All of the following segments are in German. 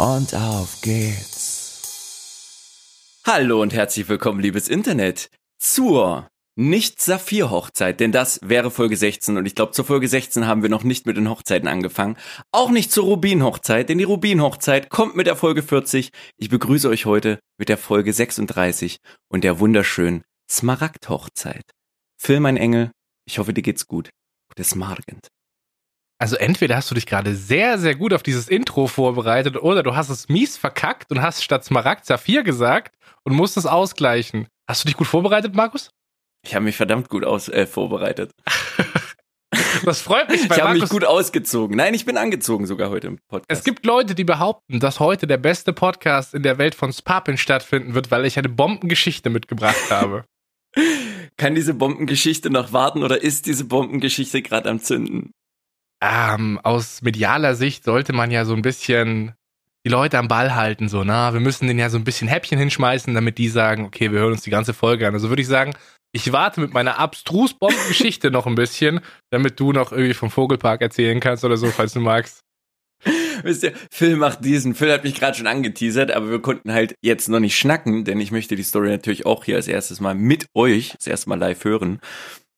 und auf geht's. Hallo und herzlich willkommen, liebes Internet, zur Nicht-Saphir-Hochzeit, denn das wäre Folge 16 und ich glaube, zur Folge 16 haben wir noch nicht mit den Hochzeiten angefangen. Auch nicht zur Rubin-Hochzeit, denn die Rubin-Hochzeit kommt mit der Folge 40. Ich begrüße euch heute mit der Folge 36 und der wunderschönen Smaragd-Hochzeit. Phil, mein Engel, ich hoffe, dir geht's gut. Gutes Morgen. Also entweder hast du dich gerade sehr, sehr gut auf dieses Intro vorbereitet oder du hast es mies verkackt und hast statt Smaragd Saphir gesagt und musst es ausgleichen. Hast du dich gut vorbereitet, Markus? Ich habe mich verdammt gut aus, äh, vorbereitet. Das freut mich. ich habe mich gut ausgezogen. Nein, ich bin angezogen sogar heute im Podcast. Es gibt Leute, die behaupten, dass heute der beste Podcast in der Welt von Spapin stattfinden wird, weil ich eine Bombengeschichte mitgebracht habe. Kann diese Bombengeschichte noch warten oder ist diese Bombengeschichte gerade am Zünden? Ähm, aus medialer Sicht sollte man ja so ein bisschen die Leute am Ball halten, so, na, wir müssen denen ja so ein bisschen Häppchen hinschmeißen, damit die sagen, okay, wir hören uns die ganze Folge an. Also würde ich sagen, ich warte mit meiner abstrus Bombengeschichte noch ein bisschen, damit du noch irgendwie vom Vogelpark erzählen kannst oder so, falls du magst. Wisst ihr, Phil macht diesen. Phil hat mich gerade schon angeteasert, aber wir konnten halt jetzt noch nicht schnacken, denn ich möchte die Story natürlich auch hier als erstes mal mit euch, das erste Mal live hören.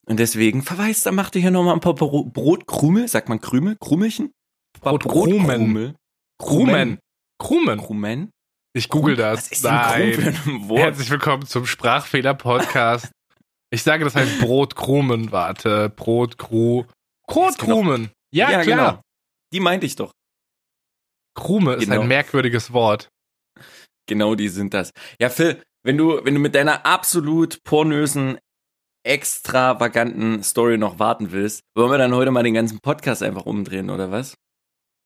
Und deswegen verweist, dann macht ihr hier nochmal ein paar Bro Brotkrume, sagt man Krüme, Krumelchen? Brotkrumen. Krumen. Krumen. Krumen. Ich google das. Was ist denn Nein. Krumen für ein Wort? Herzlich willkommen zum Sprachfehler-Podcast. ich sage, das heißt Brotkrumen. Warte, Brotkru. Brotkrumen. Ja, ja, klar. Genau. Die meinte ich doch. Krume genau. ist ein genau. merkwürdiges Wort. Genau, die sind das. Ja, Phil, wenn du, wenn du mit deiner absolut pornösen extravaganten Story noch warten willst, wollen wir dann heute mal den ganzen Podcast einfach umdrehen, oder was?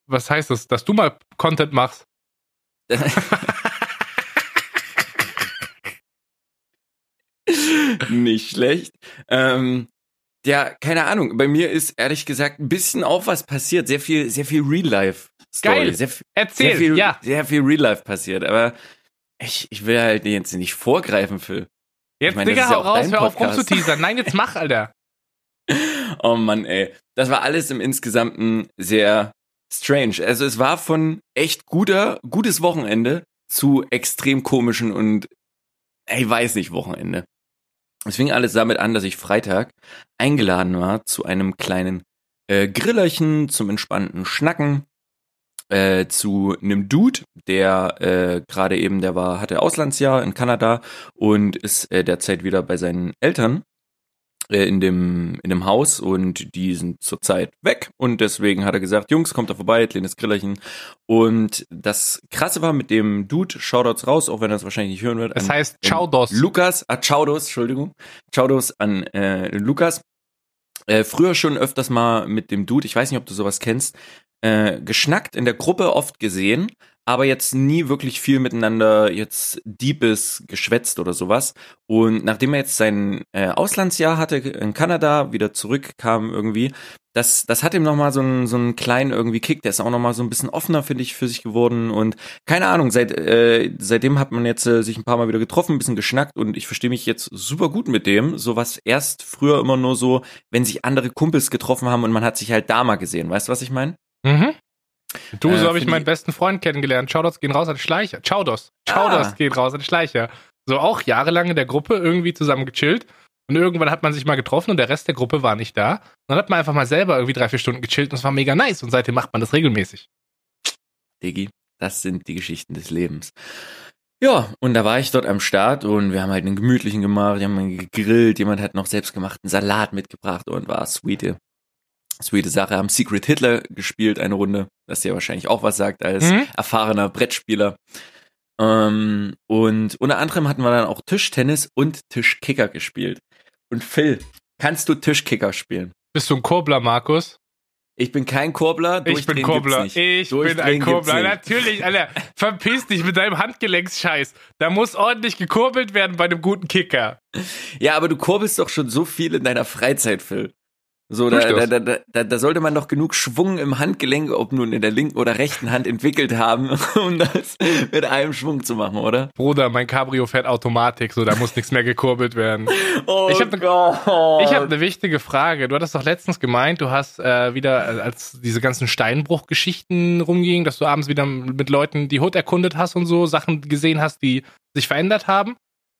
Was heißt das? Dass du mal Content machst? Nicht schlecht. Ähm, ja, keine Ahnung. Bei mir ist ehrlich gesagt ein bisschen auch was passiert. Sehr viel, sehr viel Real Life. Story. Geil. Sehr, Erzähl. Sehr viel, ja. Sehr viel Real Life passiert. Aber ich, ich will halt jetzt nicht vorgreifen, Phil. Jetzt, ich mein, Digga, hau raus, hör auf rumzuteasern. Nein, jetzt mach, Alter. oh Mann, ey. Das war alles im Insgesamten sehr strange. Also es war von echt guter, gutes Wochenende zu extrem komischen und, ey, weiß nicht, Wochenende. Es fing alles damit an, dass ich Freitag eingeladen war zu einem kleinen äh, Grillerchen zum entspannten Schnacken äh, zu einem Dude, der äh, gerade eben, der war, hatte Auslandsjahr in Kanada und ist äh, derzeit wieder bei seinen Eltern äh, in dem in dem Haus und die sind zurzeit weg und deswegen hat er gesagt, Jungs, kommt da vorbei, kleines Grillerchen und das krasse war mit dem Dude, Shoutouts raus, auch wenn er es wahrscheinlich nicht hören wird. Das heißt Chaudos. Lukas, ah, Chaudos, Entschuldigung. Chaudos an äh, Lukas. Äh, früher schon öfters mal mit dem Dude, ich weiß nicht, ob du sowas kennst, äh, geschnackt, in der Gruppe oft gesehen, aber jetzt nie wirklich viel miteinander jetzt Diebes geschwätzt oder sowas. Und nachdem er jetzt sein äh, Auslandsjahr hatte in Kanada, wieder zurückkam irgendwie, das, das hat ihm nochmal so einen, so einen kleinen irgendwie Kick, der ist auch nochmal so ein bisschen offener, finde ich, für sich geworden. Und keine Ahnung, seit, äh, seitdem hat man jetzt äh, sich ein paar Mal wieder getroffen, ein bisschen geschnackt und ich verstehe mich jetzt super gut mit dem. So was erst früher immer nur so, wenn sich andere Kumpels getroffen haben und man hat sich halt da mal gesehen. Weißt du, was ich meine? Mhm. Du, äh, so habe ich meinen besten Freund kennengelernt. Chaudos gehen raus an Schleicher. Chaudos. Chaudos ah. gehen raus an Schleicher. So auch jahrelang in der Gruppe irgendwie zusammen gechillt. Und irgendwann hat man sich mal getroffen und der Rest der Gruppe war nicht da. Und dann hat man einfach mal selber irgendwie drei, vier Stunden gechillt und es war mega nice. Und seitdem macht man das regelmäßig. Digi, das sind die Geschichten des Lebens. Ja, und da war ich dort am Start und wir haben halt einen gemütlichen gemacht, wir haben gegrillt, jemand hat noch selbstgemachten Salat mitgebracht und war sweete sweete Sache, haben Secret Hitler gespielt, eine Runde, das dir wahrscheinlich auch was sagt als mhm. erfahrener Brettspieler. Ähm, und unter anderem hatten wir dann auch Tischtennis und Tischkicker gespielt. Und Phil, kannst du Tischkicker spielen? Bist du ein Kurbler, Markus? Ich bin kein Kurbler. Ich bin Kurbler. Ich bin ein Kurbler. Natürlich, Alter. Verpiss dich mit deinem Handgelenksscheiß. Da muss ordentlich gekurbelt werden bei einem guten Kicker. Ja, aber du kurbelst doch schon so viel in deiner Freizeit, Phil. So, da, da, da, da, da sollte man doch genug Schwung im Handgelenk, ob nun in der linken oder rechten Hand entwickelt haben, um das mit einem Schwung zu machen, oder? Bruder, mein Cabrio fährt Automatik, so da muss nichts mehr gekurbelt werden. Oh ich habe ich hab eine wichtige Frage. Du hattest doch letztens gemeint, du hast äh, wieder, äh, als diese ganzen Steinbruchgeschichten rumgingen, dass du abends wieder mit Leuten die Hut erkundet hast und so, Sachen gesehen hast, die sich verändert haben.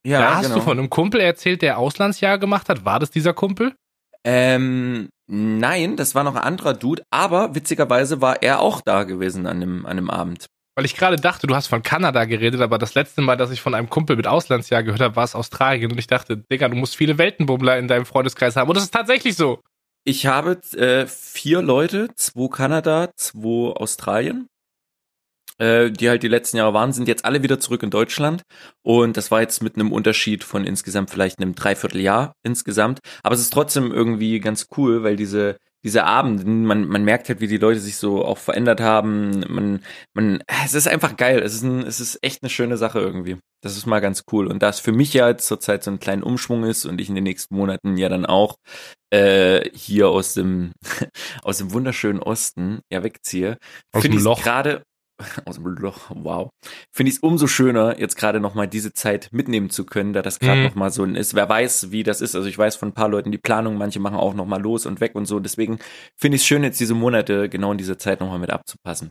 Ja, da hast genau. du von einem Kumpel erzählt, der Auslandsjahr gemacht hat. War das dieser Kumpel? Ähm, nein, das war noch ein anderer Dude, aber witzigerweise war er auch da gewesen an dem, an dem Abend. Weil ich gerade dachte, du hast von Kanada geredet, aber das letzte Mal, dass ich von einem Kumpel mit Auslandsjahr gehört habe, war es Australien. Und ich dachte, Digga, du musst viele Weltenbummler in deinem Freundeskreis haben. Und das ist tatsächlich so. Ich habe äh, vier Leute, zwei Kanada, zwei Australien, äh, die halt die letzten Jahre waren, sind jetzt alle wieder zurück in Deutschland. Und das war jetzt mit einem Unterschied von insgesamt vielleicht einem Dreivierteljahr insgesamt. Aber es ist trotzdem irgendwie ganz cool, weil diese diese Abenden, man, man merkt halt, wie die Leute sich so auch verändert haben. Man, man, es ist einfach geil. Es ist, ein, es ist echt eine schöne Sache irgendwie. Das ist mal ganz cool. Und da es für mich ja jetzt zurzeit so ein kleiner Umschwung ist und ich in den nächsten Monaten ja dann auch äh, hier aus dem aus dem wunderschönen Osten ja wegziehe, finde ich gerade aus dem Loch, wow. Finde ich es umso schöner, jetzt gerade nochmal diese Zeit mitnehmen zu können, da das gerade Mhm. noch nochmal so ein ist. Wer weiß, wie das ist. Also ich weiß von ein paar Leuten die Planung, manche machen auch nochmal los und weg und so. Deswegen finde ich es schön, jetzt diese Monate genau in dieser Zeit nochmal mit abzupassen.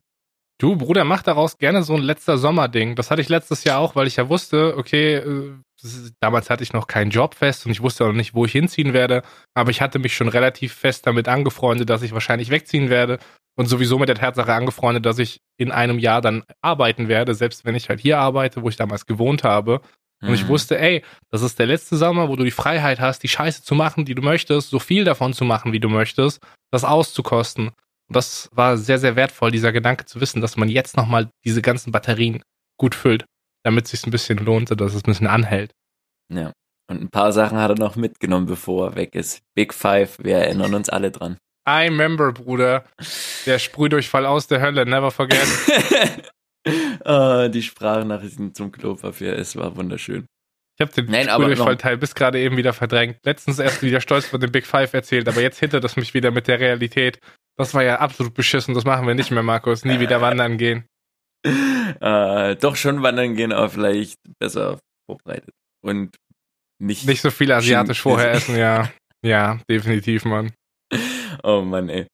Du, Bruder, mach daraus gerne so ein letzter Sommerding. Das hatte ich letztes Jahr auch, weil ich ja wusste, okay, äh, ist- damals hatte ich noch keinen Job fest und ich wusste auch noch nicht, wo ich hinziehen werde. Aber ich hatte mich schon relativ fest damit angefreundet, dass ich wahrscheinlich wegziehen werde und sowieso mit der Tatsache angefreundet, dass ich in einem Jahr dann arbeiten werde, selbst wenn ich halt hier arbeite, wo ich damals gewohnt habe. Und ich Mhm. wusste, ey, das ist der letzte Sommer, wo du die Freiheit hast, die Scheiße zu machen, die du möchtest, so viel davon zu machen, wie du möchtest, das auszukosten. Und das war sehr, sehr wertvoll, dieser Gedanke zu wissen, dass man jetzt nochmal diese ganzen Batterien gut füllt, damit es sich ein bisschen lohnt, dass es ein bisschen anhält. Ja. Und ein paar Sachen hat er noch mitgenommen, bevor er weg ist. Big Five, wir erinnern uns alle dran. I remember, Bruder. Der Sprühdurchfall aus der Hölle, never forget. Ah, die Sprachnachrichten zum Klopapier, es war wunderschön. Ich habe den Nein, aber Sprühdurchfall-Teil bis gerade eben wieder verdrängt. Letztens erst wieder stolz von dem Big Five erzählt, aber jetzt hinter das mich wieder mit der Realität. Das war ja absolut beschissen, das machen wir nicht mehr, Markus. Nie wieder wandern gehen. Äh, doch schon wandern gehen, aber vielleicht besser vorbereitet. Und nicht. Nicht so viel asiatisch vorher essen, ja. Ja, definitiv, Mann. Oh Mann, ey.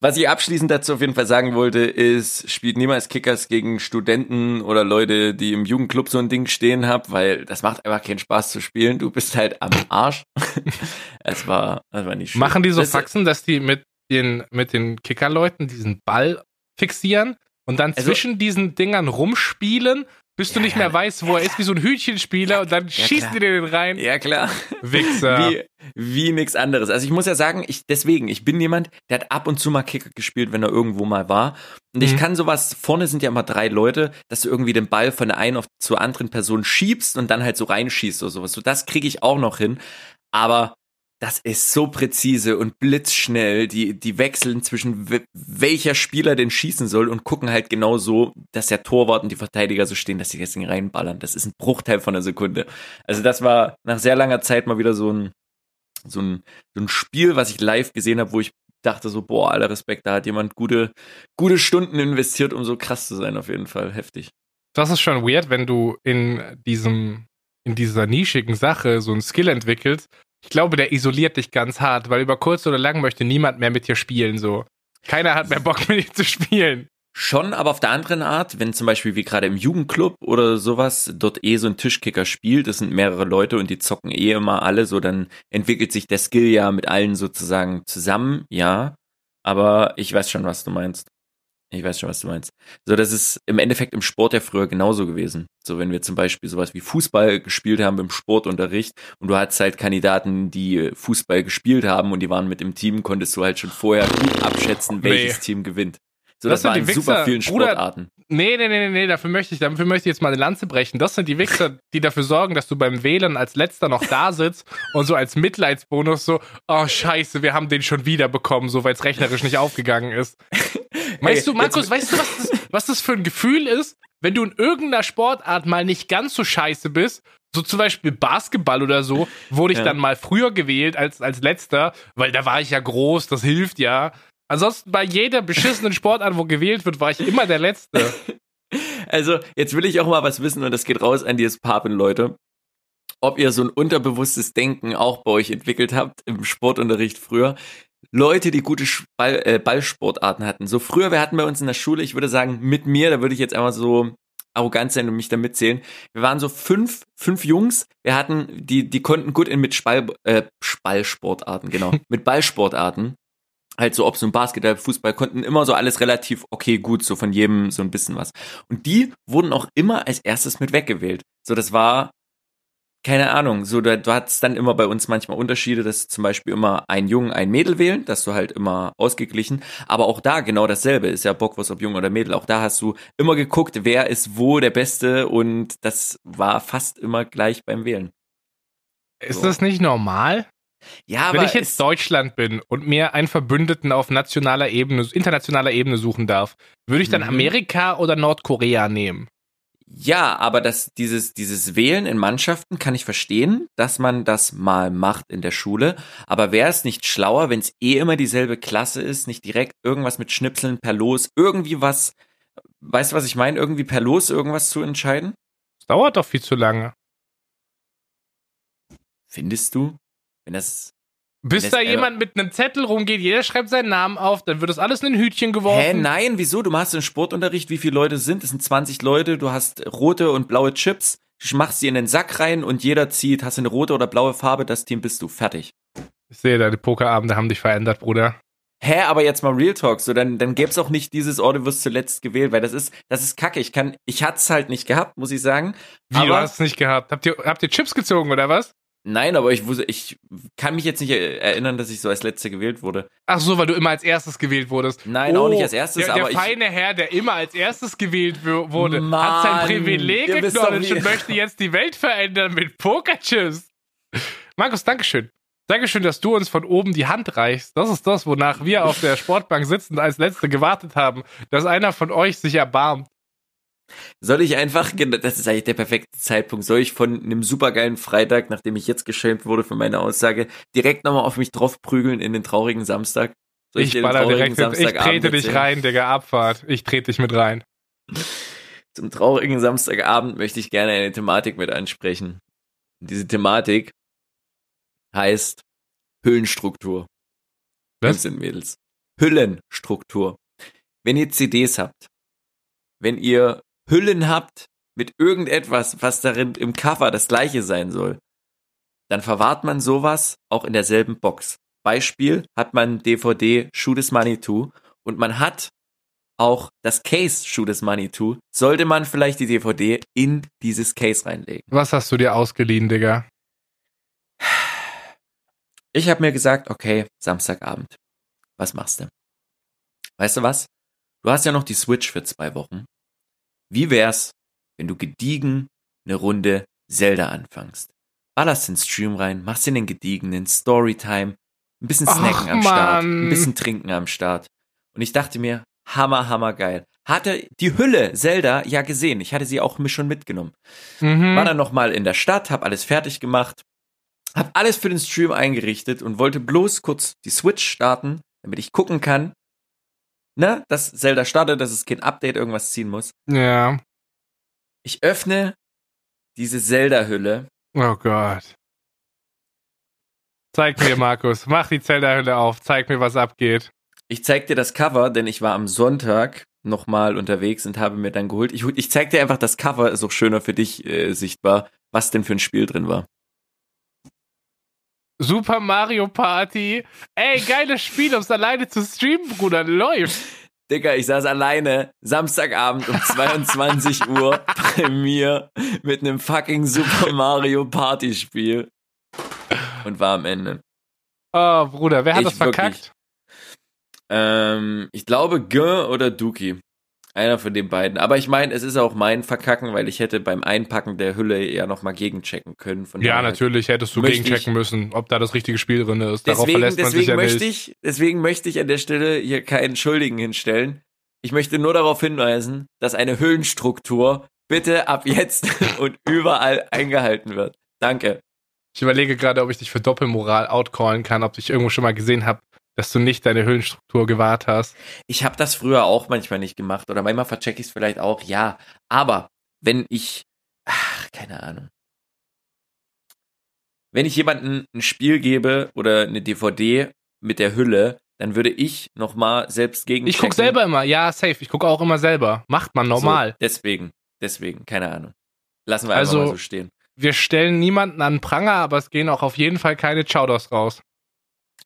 Was ich abschließend dazu auf jeden Fall sagen wollte, ist, spielt niemals Kickers gegen Studenten oder Leute, die im Jugendclub so ein Ding stehen haben, weil das macht einfach keinen Spaß zu spielen. Du bist halt am Arsch. es war, es war nicht schön. Machen die so Das- Faxen, dass die mit den, mit den Kickerleuten diesen Ball fixieren und dann Also- zwischen diesen Dingern rumspielen, bis du Ja, nicht ja. mehr weißt, wo er ist, wie so ein Hühnchenspieler und dann schießen klar. die den rein. Ja, klar. Wichser. Wie, wie nix anderes. Also ich muss ja sagen, ich deswegen, ich bin jemand, der hat ab und zu mal Kicker gespielt, wenn er irgendwo mal war. Und ich Mhm. kann sowas, vorne sind ja immer drei Leute, dass du irgendwie den Ball von der einen auf zur anderen Person schiebst und dann halt so reinschießt oder sowas. So, das kriege ich auch noch hin. Aber das ist so präzise und blitzschnell. Die, die wechseln zwischen we- welcher Spieler denn schießen soll und gucken halt genau so, dass der Torwart und die Verteidiger so stehen, dass sie das Ding reinballern. Das ist ein Bruchteil von einer Sekunde. Also das war nach sehr langer Zeit mal wieder so ein, so ein, so ein Spiel, was ich live gesehen habe, wo ich dachte so, boah, aller Respekt, da hat jemand gute, gute Stunden investiert, um so krass zu sein, auf jeden Fall. Heftig. Das ist schon weird, wenn du in diesem, in dieser nischigen Sache so einen Skill entwickelst. Ich glaube, der isoliert dich ganz hart, weil über kurz oder lang möchte niemand mehr mit dir spielen, so. Keiner hat mehr Bock mit dir zu spielen. Schon, aber auf der anderen Art, wenn zum Beispiel wie gerade im Jugendclub oder sowas dort eh so ein Tischkicker spielt, das sind mehrere Leute und die zocken eh immer alle, so dann entwickelt sich der Skill ja mit allen sozusagen zusammen, ja. Aber ich weiß schon, was du meinst. Ich weiß schon, was du meinst. So, das ist im Endeffekt im Sport ja früher genauso gewesen. So, wenn wir zum Beispiel sowas wie Fußball gespielt haben im Sportunterricht und du hattest halt Kandidaten, die Fußball gespielt haben und die waren mit im Team, konntest du halt schon vorher gut abschätzen, welches Nee. Team gewinnt. So, das, Das sind war die in Wichser. super vielen Sportarten. Nee, nee, nee, nee, nee, dafür möchte ich, dafür möchte ich jetzt mal eine Lanze brechen. Das sind die Wichser, die dafür sorgen, dass du beim Wählen als letzter noch da sitzt und so als Mitleidsbonus so, oh scheiße, wir haben den schon wieder bekommen, so weil es rechnerisch nicht aufgegangen ist. Weißt du, Markus, weißt du, was das, was das für ein Gefühl ist, wenn du in irgendeiner Sportart mal nicht ganz so scheiße bist, so zum Beispiel Basketball oder so, wurde ich Ja. dann mal früher gewählt als, als letzter, weil da war ich ja groß, das hilft ja. Ansonsten bei jeder beschissenen Sportart, wo gewählt wird, war ich immer der Letzte. Also, jetzt will ich auch mal was wissen und das geht raus an die Papen-Leute. Ob ihr so ein unterbewusstes Denken auch bei euch entwickelt habt im Sportunterricht früher. Leute, die gute Ball, äh, Ballsportarten hatten. So früher, wir hatten bei uns in der Schule, ich würde sagen, mit mir, da würde ich jetzt einmal so arrogant sein und mich da mitzählen. Wir waren so fünf, fünf Jungs. Wir hatten, die, die konnten gut in mit Spall, äh, Spallsportarten, genau, mit Ballsportarten. Halt so, ob so ein Basketball, Fußball, konnten immer so alles relativ okay, gut, so von jedem so ein bisschen was. Und die wurden auch immer als erstes mit weggewählt. So, das war, keine Ahnung, so, da, du hattest dann immer bei uns manchmal Unterschiede, dass zum Beispiel immer ein Jungen, ein Mädel wählen, dass du halt immer ausgeglichen, aber auch da genau dasselbe, ist ja Bockwurst, ob Junge oder Mädel, auch da hast du immer geguckt, wer ist wo der Beste und das war fast immer gleich beim Wählen. Ist So. das nicht normal? Ja, Wenn ich jetzt es- Deutschland bin und mir einen Verbündeten auf nationaler Ebene, internationaler Ebene suchen darf, würde ich dann Mhm. Amerika oder Nordkorea nehmen? Ja, aber das, dieses, dieses Wählen in Mannschaften kann ich verstehen, dass man das mal macht in der Schule. Aber wäre es nicht schlauer, wenn es eh immer dieselbe Klasse ist, nicht direkt irgendwas mit Schnipseln per Los, irgendwie was, weißt du, was ich meine? Irgendwie per Los irgendwas zu entscheiden? Das dauert doch viel zu lange. Findest du? Wenn das. Bis da jemand mit einem Zettel rumgeht, jeder schreibt seinen Namen auf, dann wird das alles in ein Hütchen geworfen. Hä, nein, wieso? Du machst einen Sportunterricht, wie viele Leute es sind? Es sind 20 Leute, du hast rote und blaue Chips, du machst sie in den Sack rein und jeder zieht, hast du eine rote oder blaue Farbe, das Team bist du, fertig. Ich sehe, deine Pokerabende haben dich verändert, Bruder. Hä, aber jetzt mal Real Talk, so dann, dann gäb's auch nicht dieses, oh, du wirst zuletzt gewählt, weil das ist, das ist kacke. Ich kann, ich hat's halt nicht gehabt, muss ich sagen. Wie, du aber, hast es nicht gehabt? Habt ihr, habt ihr Chips gezogen oder was? Nein, aber ich wusste, ich kann mich jetzt nicht er- erinnern, dass ich so als Letzter gewählt wurde. Ach so, weil du immer als erstes gewählt wurdest. Nein, auch nicht als erstes, der, aber der feine Herr, der immer als erstes gewählt wurde, hat Mann, sein Privileg acknowledged und möchte jetzt die Welt verändern mit Pokerchips. Markus, Dankeschön. Dankeschön, dass du uns von oben die Hand reichst. Das ist das, wonach wir auf der Sportbank sitzend als Letzte gewartet haben, dass einer von euch sich erbarmt. Soll ich einfach, das ist eigentlich der perfekte Zeitpunkt, soll ich von einem supergeilen Freitag, nachdem ich jetzt geschämt wurde für meine Aussage, direkt nochmal auf mich drauf prügeln in den traurigen Samstag? Soll Ich den baller direkt, ich Samstagabend trete dich rein, Digga, Abfahrt. Ich trete dich mit rein. Zum traurigen Samstagabend möchte ich gerne eine Thematik mit ansprechen. Diese Thematik heißt Hüllenstruktur. Was? Jungs Mädels. Hüllenstruktur. Wenn ihr CDs habt, wenn ihr Hüllen habt mit irgendetwas, was darin im Cover das gleiche sein soll, dann verwahrt man sowas auch in derselben Box. Beispiel hat man DVD Shoot is Money 2 und man hat auch das Case Shoot is Money 2, sollte man vielleicht die DVD in dieses Case reinlegen. Was hast du dir ausgeliehen, Digga? Ich habe mir gesagt, okay, Samstagabend. Was machst du? Weißt du was? Du hast ja noch die Switch für zwei Wochen. Wie wär's, wenn du gediegen eine Runde Zelda anfängst? Ballerst den Stream rein, machst in den gediegenen Storytime, ein bisschen snacken am Start, Mann. ein bisschen trinken am Start. Und ich dachte mir, hammer, hammer geil. Hatte die Hülle Zelda ja gesehen. Ich hatte sie auch mir schon mitgenommen. Mhm. War dann nochmal in der Stadt, hab alles fertig gemacht, hab alles für den Stream eingerichtet und wollte bloß kurz die Switch starten, damit ich gucken kann, ne, dass Zelda startet, dass es kein Update irgendwas ziehen muss. Ja. Ich öffne diese Zelda-Hülle. Oh Gott. Zeig mir, Markus. Mach die Zelda-Hülle auf. Zeig mir, was abgeht. Ich zeig dir das Cover, denn ich war am Sonntag nochmal unterwegs und habe mir dann geholt. Ich, ich zeig dir einfach das Cover, ist auch schöner für dich äh, sichtbar, was denn für ein Spiel drin war. Super Mario Party. Ey, geiles Spiel, um es alleine zu streamen, Bruder. Läuft. Digga, ich saß alleine Samstagabend um 22 Uhr bei mir mit einem fucking Super Mario Party Spiel und war am Ende. Oh, Bruder, wer hat Ich das verkackt? Ähm, ich glaube Gön oder Duki. Einer von den beiden. Aber ich meine, es ist auch mein Verkacken, weil ich hätte beim Einpacken der Hülle ja nochmal gegenchecken können. Von Ja, natürlich hättest du gegenchecken müssen, ob da das richtige Spiel drin ist. Darauf Deswegen, verlässt man sich deswegen ja möchte nicht. ich, deswegen möchte ich an der Stelle hier keinen Schuldigen hinstellen. Ich möchte nur darauf hinweisen, dass eine Hüllenstruktur bitte ab jetzt und überall eingehalten wird. Danke. Ich überlege gerade, ob ich dich für Doppelmoral outcallen kann, ob ich irgendwo schon mal gesehen habe, dass du nicht deine Hüllenstruktur gewahrt hast. Ich habe das früher auch manchmal nicht gemacht oder manchmal verchecke ich es vielleicht auch, ja. Aber wenn ich, ach, keine Ahnung. Wenn ich jemandem ein Spiel gebe oder eine DVD mit der Hülle, dann würde ich nochmal selbst gegen Ich guck selber immer, ja, safe. Ich gucke auch immer selber. Macht man normal. So, deswegen, deswegen, keine Ahnung. Lassen wir Also- einfach mal so stehen. Wir stellen niemanden an Pranger, aber es gehen auch auf jeden Fall keine Chowders raus.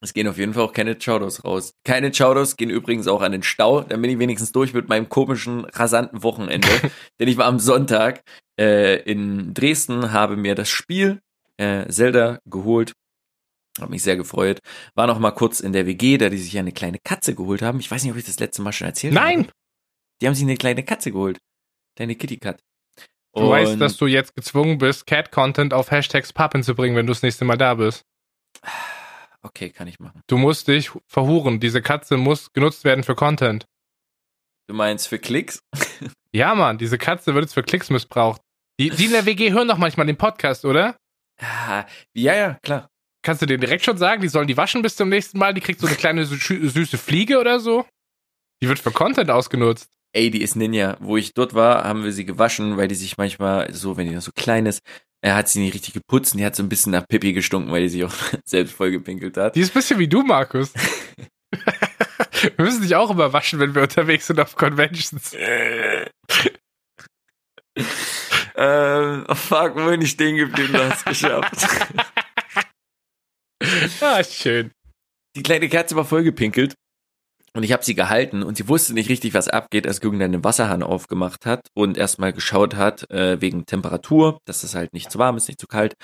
Es gehen auf jeden Fall auch keine Chowdos raus. Keine Chowdos gehen übrigens auch an den Stau. Dann bin ich wenigstens durch mit meinem komischen, rasanten Wochenende. Denn ich war am Sonntag äh, in Dresden, habe mir das Spiel äh, Zelda geholt. Habe mich sehr gefreut. War noch mal kurz in der WG, da die sich eine kleine Katze geholt haben. Ich weiß nicht, ob ich das letzte Mal schon erzählt habe. Nein! Die haben sich eine kleine Katze geholt. Deine Kitty Cat. Du weißt, dass du jetzt gezwungen bist, Cat-Content auf Hashtags Pappen zu bringen, wenn du das nächste Mal da bist. Okay, kann ich machen. Du musst dich verhuren. Diese Katze muss genutzt werden für Content. Du meinst für Klicks? Ja, Mann, diese Katze wird jetzt für Klicks missbraucht. Die, die in der WG hören doch manchmal den Podcast, oder? Ah, Ja, ja, klar. Kannst du denen direkt schon sagen, die sollen die waschen bis zum nächsten Mal? Die kriegt so eine kleine sü- süße Fliege oder so? Die wird für Content ausgenutzt. Ey, die ist Ninja. Wo ich dort war, haben wir sie gewaschen, weil die sich manchmal so, wenn die noch so klein ist, er hat sie nicht richtig geputzt und die hat so ein bisschen nach Pipi gestunken, weil die sich auch selbst vollgepinkelt hat. Die ist ein bisschen wie du, Markus. wir müssen dich auch immer waschen, wenn wir unterwegs sind auf Conventions. ähm, fuck, wo bin ich stehen geblieben? Du hast geschafft. Ah, schön. Die kleine Katze war vollgepinkelt und ich habe sie gehalten und sie wusste nicht richtig, was abgeht, als dann den Wasserhahn aufgemacht hat und erstmal geschaut hat, äh, wegen Temperatur, dass es halt nicht zu warm ist, nicht zu kalt.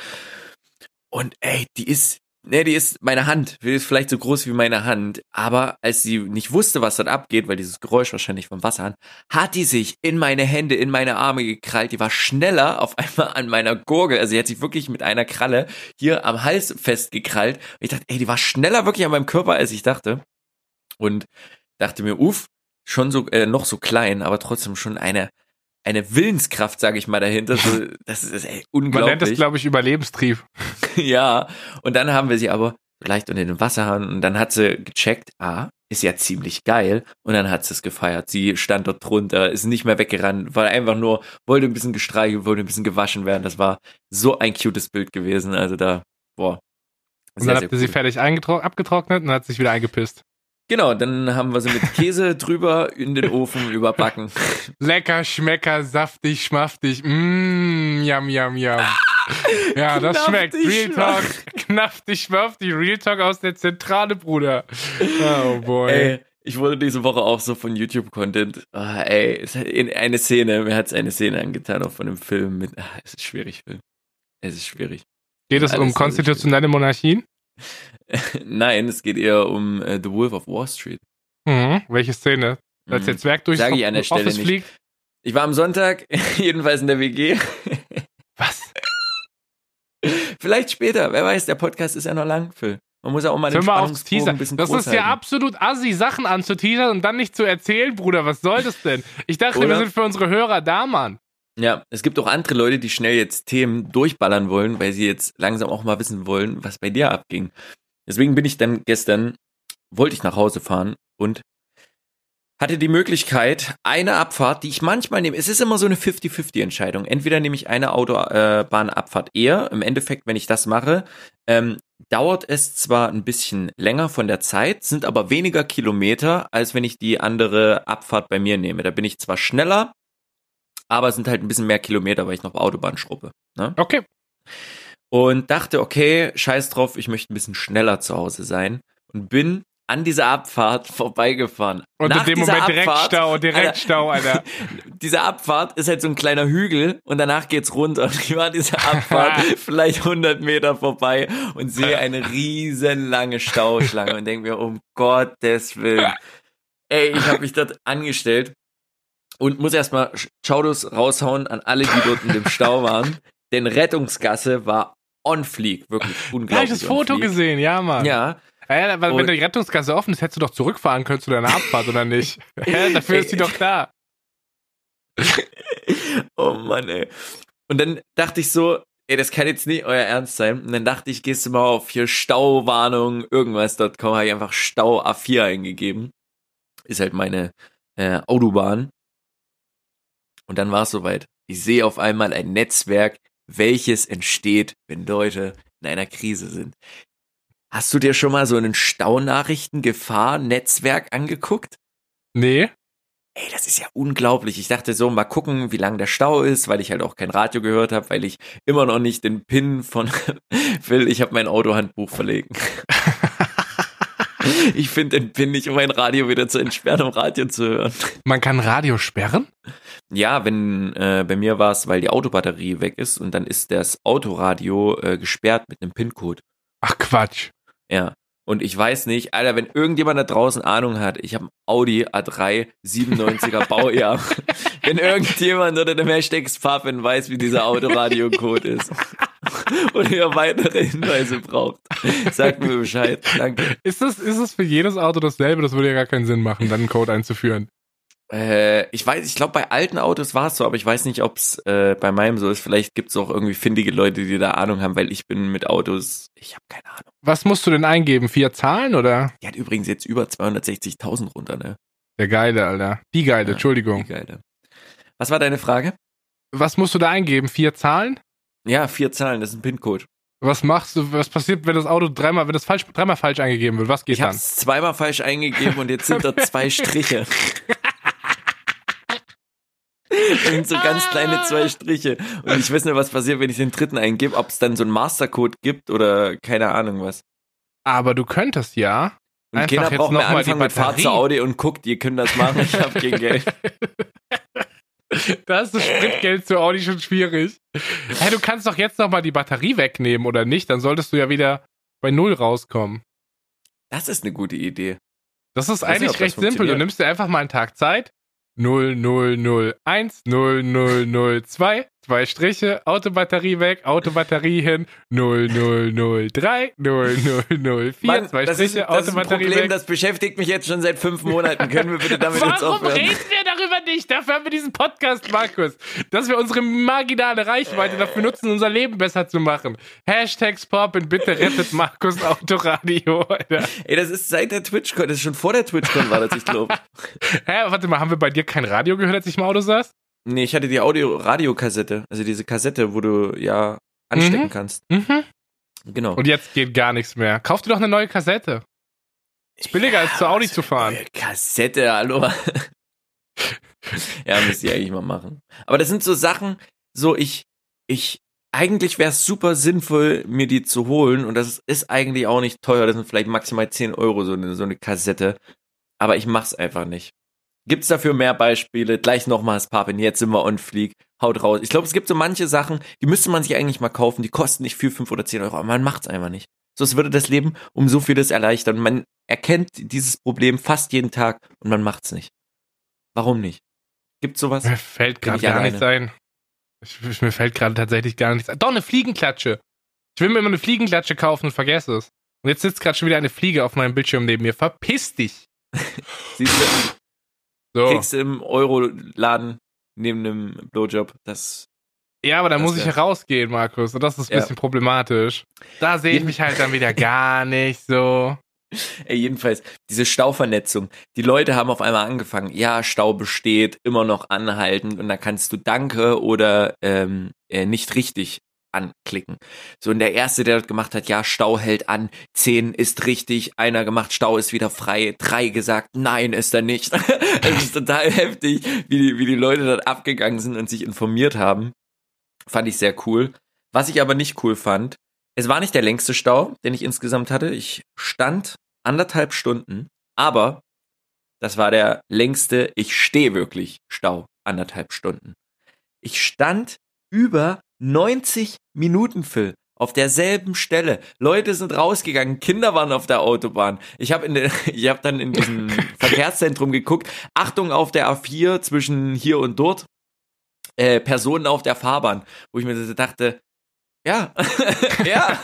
Und ey, die ist, ne, die ist meine Hand, die ist vielleicht so groß wie meine Hand, aber als sie nicht wusste, was dort abgeht, weil dieses Geräusch wahrscheinlich vom Wasserhahn, hat die sich in meine Hände, in meine Arme gekrallt. Die war schneller auf einmal an meiner Gurgel. Also die hat sich wirklich mit einer Kralle hier am Hals festgekrallt. Und ich dachte, ey, die war schneller wirklich an meinem Körper, als ich dachte. Und dachte mir, uff, schon so, äh, noch so klein, aber trotzdem schon eine, eine Willenskraft, sage ich mal, dahinter. So, das ist ey, Man unglaublich. nennt das, glaube ich, Überlebenstrieb. Ja, und dann haben wir sie aber leicht unter den Wasserhahn und dann hat sie gecheckt, ah, ist ja ziemlich geil und dann hat sie es gefeiert. Sie stand dort drunter, ist nicht mehr weggerannt, war einfach nur, wollte ein bisschen gestreichelt, wollte ein bisschen gewaschen werden. Das war so ein cutes Bild gewesen. Also da, boah. Und dann ihr sie fertig eingetro- abgetrocknet und hat sich wieder eingepisst. Genau, dann haben wir sie mit Käse drüber in den Ofen überbacken. Lecker, schmecker, saftig, schmaftig. Mmm, yum, yum, yum. Ja, das schmeckt. Real Talk. Knaftig, schmaftig. Real Talk aus der Zentrale, Bruder. Oh boy. Ey, ich wurde diese Woche auch so von YouTube-Content. Ah, ey, eine Szene, mir hat es eine Szene angetan, auch von einem Film mit. Ah, es ist schwierig, Film. Es ist schwierig. Geht es um konstitutionelle Monarchien? Nein, es geht eher um äh, The Wolf of Wall Street. Mhm. Welche Szene? Als der. Zwerg durchs Sag ich an der Stelle Office nicht. fliegt? Ich war am Sonntag, jedenfalls in der WG. Was? Vielleicht später, wer weiß, der Podcast ist ja noch lang, Phil. Man muss ja auch mal den Spannungsbogen ein bisschen Das ist ja absolut assi, Sachen anzuteasern und dann nicht zu erzählen, Bruder. Was soll das denn? Ich dachte, wir Oder? sind für unsere Hörer da, Mann. Ja, es gibt auch andere Leute, die schnell jetzt Themen durchballern wollen, weil sie jetzt langsam auch mal wissen wollen, was bei dir abging. Deswegen bin ich dann gestern, wollte ich nach Hause fahren und hatte die Möglichkeit, eine Abfahrt, die ich manchmal nehme, es ist immer so eine 50-50-Entscheidung. Entweder nehme ich eine Autobahnabfahrt eher, im Endeffekt, wenn ich das mache, ähm, dauert es zwar ein bisschen länger von der Zeit, sind aber weniger Kilometer, als wenn ich die andere Abfahrt bei mir nehme. Da bin ich zwar schneller, aber es sind halt ein bisschen mehr Kilometer, weil ich noch Autobahn schruppe. Ne? Okay. Und dachte, okay, scheiß drauf, ich möchte ein bisschen schneller zu Hause sein und bin an dieser Abfahrt vorbeigefahren. Und Nach in dem Moment direkt Abfahrt- Stau, direkt Alter, Stau, Alter. Diese Abfahrt ist halt so ein kleiner Hügel und danach geht's runter. Und ich war an dieser Abfahrt vielleicht 100 Meter vorbei und sehe eine riesenlange Stauschlange und denke mir, um Gottes Willen, Ey, ich habe mich dort angestellt und muss erstmal Schaudos raushauen an alle, die dort in dem Stau waren. Denn Rettungsgasse war on fleek, wirklich unglaublich. Habe ich das Foto gesehen, ja, Mann. Ja. ja weil, wenn die Rettungsgasse offen ist, hättest du doch zurückfahren können zu deiner Abfahrt, oder nicht? ja, dafür ist sie doch da. oh Mann, ey. Und dann dachte ich so, ey, das kann jetzt nicht euer Ernst sein. Und dann dachte ich, gehst du mal auf hier Stauwarnung, irgendwas.com, habe ich einfach Stau A4 eingegeben. Ist halt meine äh, Autobahn. Und dann war es soweit. Ich sehe auf einmal ein Netzwerk, welches entsteht, wenn Leute in einer Krise sind. Hast du dir schon mal so einen Staunachrichten-Gefahr-Netzwerk angeguckt? Nee. Ey, das ist ja unglaublich. Ich dachte so, mal gucken, wie lang der Stau ist, weil ich halt auch kein Radio gehört habe, weil ich immer noch nicht den PIN von Phil, ich habe mein Autohandbuch verlegen. ich finde den PIN nicht, um mein Radio wieder zu entsperren, um Radio zu hören. Man kann Radio sperren? Ja, wenn äh, bei mir war es, weil die Autobatterie weg ist und dann ist das Autoradio äh, gesperrt mit einem PIN-Code. Ach Quatsch. Ja. Und ich weiß nicht, Alter, wenn irgendjemand da draußen Ahnung hat, ich habe ein Audi A3 97er Baujahr. wenn irgendjemand unter dem Hashtag Spaffen weiß, wie dieser Autoradio-Code ist und ihr weitere Hinweise braucht, sagt mir Bescheid. Danke. Ist das, ist das für jedes Auto dasselbe? Das würde ja gar keinen Sinn machen, dann einen Code einzuführen. Äh, ich weiß, ich glaube, bei alten Autos war es so, aber ich weiß nicht, ob es äh, bei meinem so ist. Vielleicht gibt es auch irgendwie findige Leute, die da Ahnung haben, weil ich bin mit Autos, ich habe keine Ahnung. Was musst du denn eingeben? Vier Zahlen oder? Die hat übrigens jetzt über 260.000 runter, ne? Der geile, Alter. Die geile, ja, Entschuldigung. Die geile. Was war deine Frage? Was musst du da eingeben? Vier Zahlen? Ja, vier Zahlen, das ist ein PIN-Code. Was machst du, was passiert, wenn das Auto dreimal, wenn das falsch, dreimal falsch eingegeben wird? Was geht ich dann? Ich hab's zweimal falsch eingegeben und jetzt sind da zwei Striche. Und so ganz kleine zwei Striche. Und ich weiß nicht, was passiert, wenn ich den dritten eingebe, ob es dann so einen Mastercode gibt oder keine Ahnung was. Aber du könntest ja. Und einfach Kinder brauchen mehr anfangen mit Fahrt zu Audi und guckt, ihr könnt das machen, ich hab kein Geld. Da ist das Spritgeld zu Audi schon schwierig. Hey, du kannst doch jetzt nochmal die Batterie wegnehmen, oder nicht? Dann solltest du ja wieder bei Null rauskommen. Das ist eine gute Idee. Das ist eigentlich nicht, recht simpel. Du nimmst dir einfach mal einen Tag Zeit, 0001, 0002, zwei Striche, Autobatterie weg, Autobatterie hin, 0003, 0004, Mann, zwei das Striche, ist, das Autobatterie ist ein Problem, weg. Das beschäftigt mich jetzt schon seit fünf Monaten. Können wir bitte damit Warum jetzt aufhören? reden wir darüber nicht? Dafür haben wir diesen Podcast, Markus. Dass wir unsere marginale Reichweite dafür nutzen, unser Leben besser zu machen. Hashtags poppen, bitte rettet Markus Autoradio. Alter. Ey, das ist seit der TwitchCon, das ist schon vor der TwitchCon war das, ich glaube. Hä, warte mal, haben wir bei dir kein Radio gehört, als ich im Auto saß? Nee, ich hatte die Audio-Radio-Kassette. Also diese Kassette, wo du ja anstecken Mhm. kannst. Mhm. Genau. Und jetzt geht gar nichts mehr. Kauf dir doch eine neue Kassette. Ist billiger als zu Audi zu fahren. Kassette, hallo. ja, müsste ich eigentlich mal machen. Aber das sind so Sachen, so ich, ich, eigentlich wäre es super sinnvoll, mir die zu holen und das ist eigentlich auch nicht teuer. Das sind vielleicht maximal 10 Euro, so eine, so eine Kassette. Aber ich mach's einfach nicht. Gibt's dafür mehr Beispiele? Gleich nochmals, Papin, jetzt sind wir on fleek. Haut raus. Ich glaube, es gibt so manche Sachen, die müsste man sich eigentlich mal kaufen, die kosten nicht viel, 5 oder 10 Euro, aber man macht's einfach nicht. So, es würde das Leben um so vieles erleichtern. Man erkennt dieses Problem fast jeden Tag und man macht's nicht. Warum nicht? Gibt's sowas? Mir fällt gerade gar alleine. nichts ein. Ich, ich, mir fällt gerade tatsächlich gar nichts ein. Doch, eine Fliegenklatsche. Ich will mir immer eine Fliegenklatsche kaufen und vergesse es. Und jetzt sitzt gerade schon wieder eine Fliege auf meinem Bildschirm neben mir. Verpiss dich. Siehst du, So. kriegst du im Euro-Laden neben einem Blowjob. Das, Ja, aber da muss ich herausgehen, Markus. Und das ist ein Ja. bisschen problematisch. Da sehe ich mich halt dann wieder gar nicht so. ey, jedenfalls, diese Stauvernetzung. Die Leute haben auf einmal angefangen, ja, Stau besteht, immer noch anhaltend und da kannst du Danke oder ähm, äh, nicht richtig anklicken. So, und der Erste, der das gemacht hat, ja, Stau hält an, 10 ist richtig, einer gemacht, Stau ist wieder frei, drei gesagt, nein, ist er nicht. Es ist total heftig, wie die, wie die Leute dort abgegangen sind und sich informiert haben. Fand ich sehr cool. Was ich aber nicht cool fand, es war nicht der längste Stau, den ich insgesamt hatte. Ich stand anderthalb Stunden, aber das war der längste, ich stehe wirklich Stau, anderthalb Stunden. Ich stand über 90 Minuten, Phil, Auf derselben Stelle. Leute sind rausgegangen, Kinder waren auf der Autobahn. Ich habe in der, ich habe dann in diesem Verkehrszentrum geguckt. Achtung auf der A4 zwischen hier und dort. Äh, Personen auf der Fahrbahn, wo ich mir dachte, ja, ja.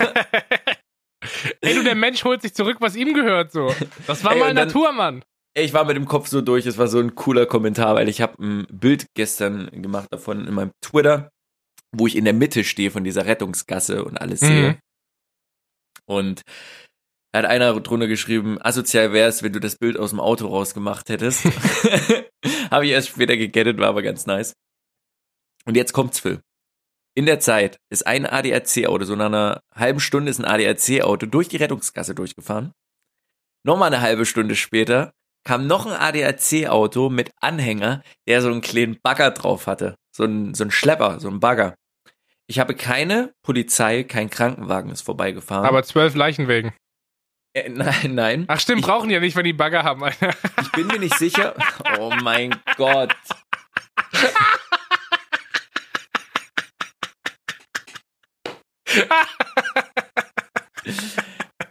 Ey, du, der Mensch holt sich zurück, was ihm gehört, so. Das war Ey, mal dann- Natur, Mann. Ich war mit dem Kopf so durch, es war so ein cooler Kommentar, weil ich habe ein Bild gestern gemacht davon in meinem Twitter, wo ich in der Mitte stehe von dieser Rettungsgasse und alles Mhm. sehe. Und da hat einer drunter geschrieben, asozial wär's, wenn du das Bild aus dem Auto rausgemacht hättest. habe ich erst später gegettet, war aber ganz nice. Und jetzt kommt's, Phil. In der Zeit ist ein ADAC-Auto, so nach einer halben Stunde ist ein ADAC-Auto durch die Rettungsgasse durchgefahren. Nochmal eine halbe Stunde später kam noch ein ADAC-Auto mit Anhänger, der so einen kleinen Bagger drauf hatte. So ein, so ein Schlepper, so ein Bagger. Ich habe keine Polizei, kein Krankenwagen ist vorbeigefahren. Aber zwölf Leichenwegen. äh, nein, nein. Ach stimmt, Ich- brauchen die ja nicht, wenn die Bagger haben, Alter. Ich bin mir nicht sicher. Oh mein Gott.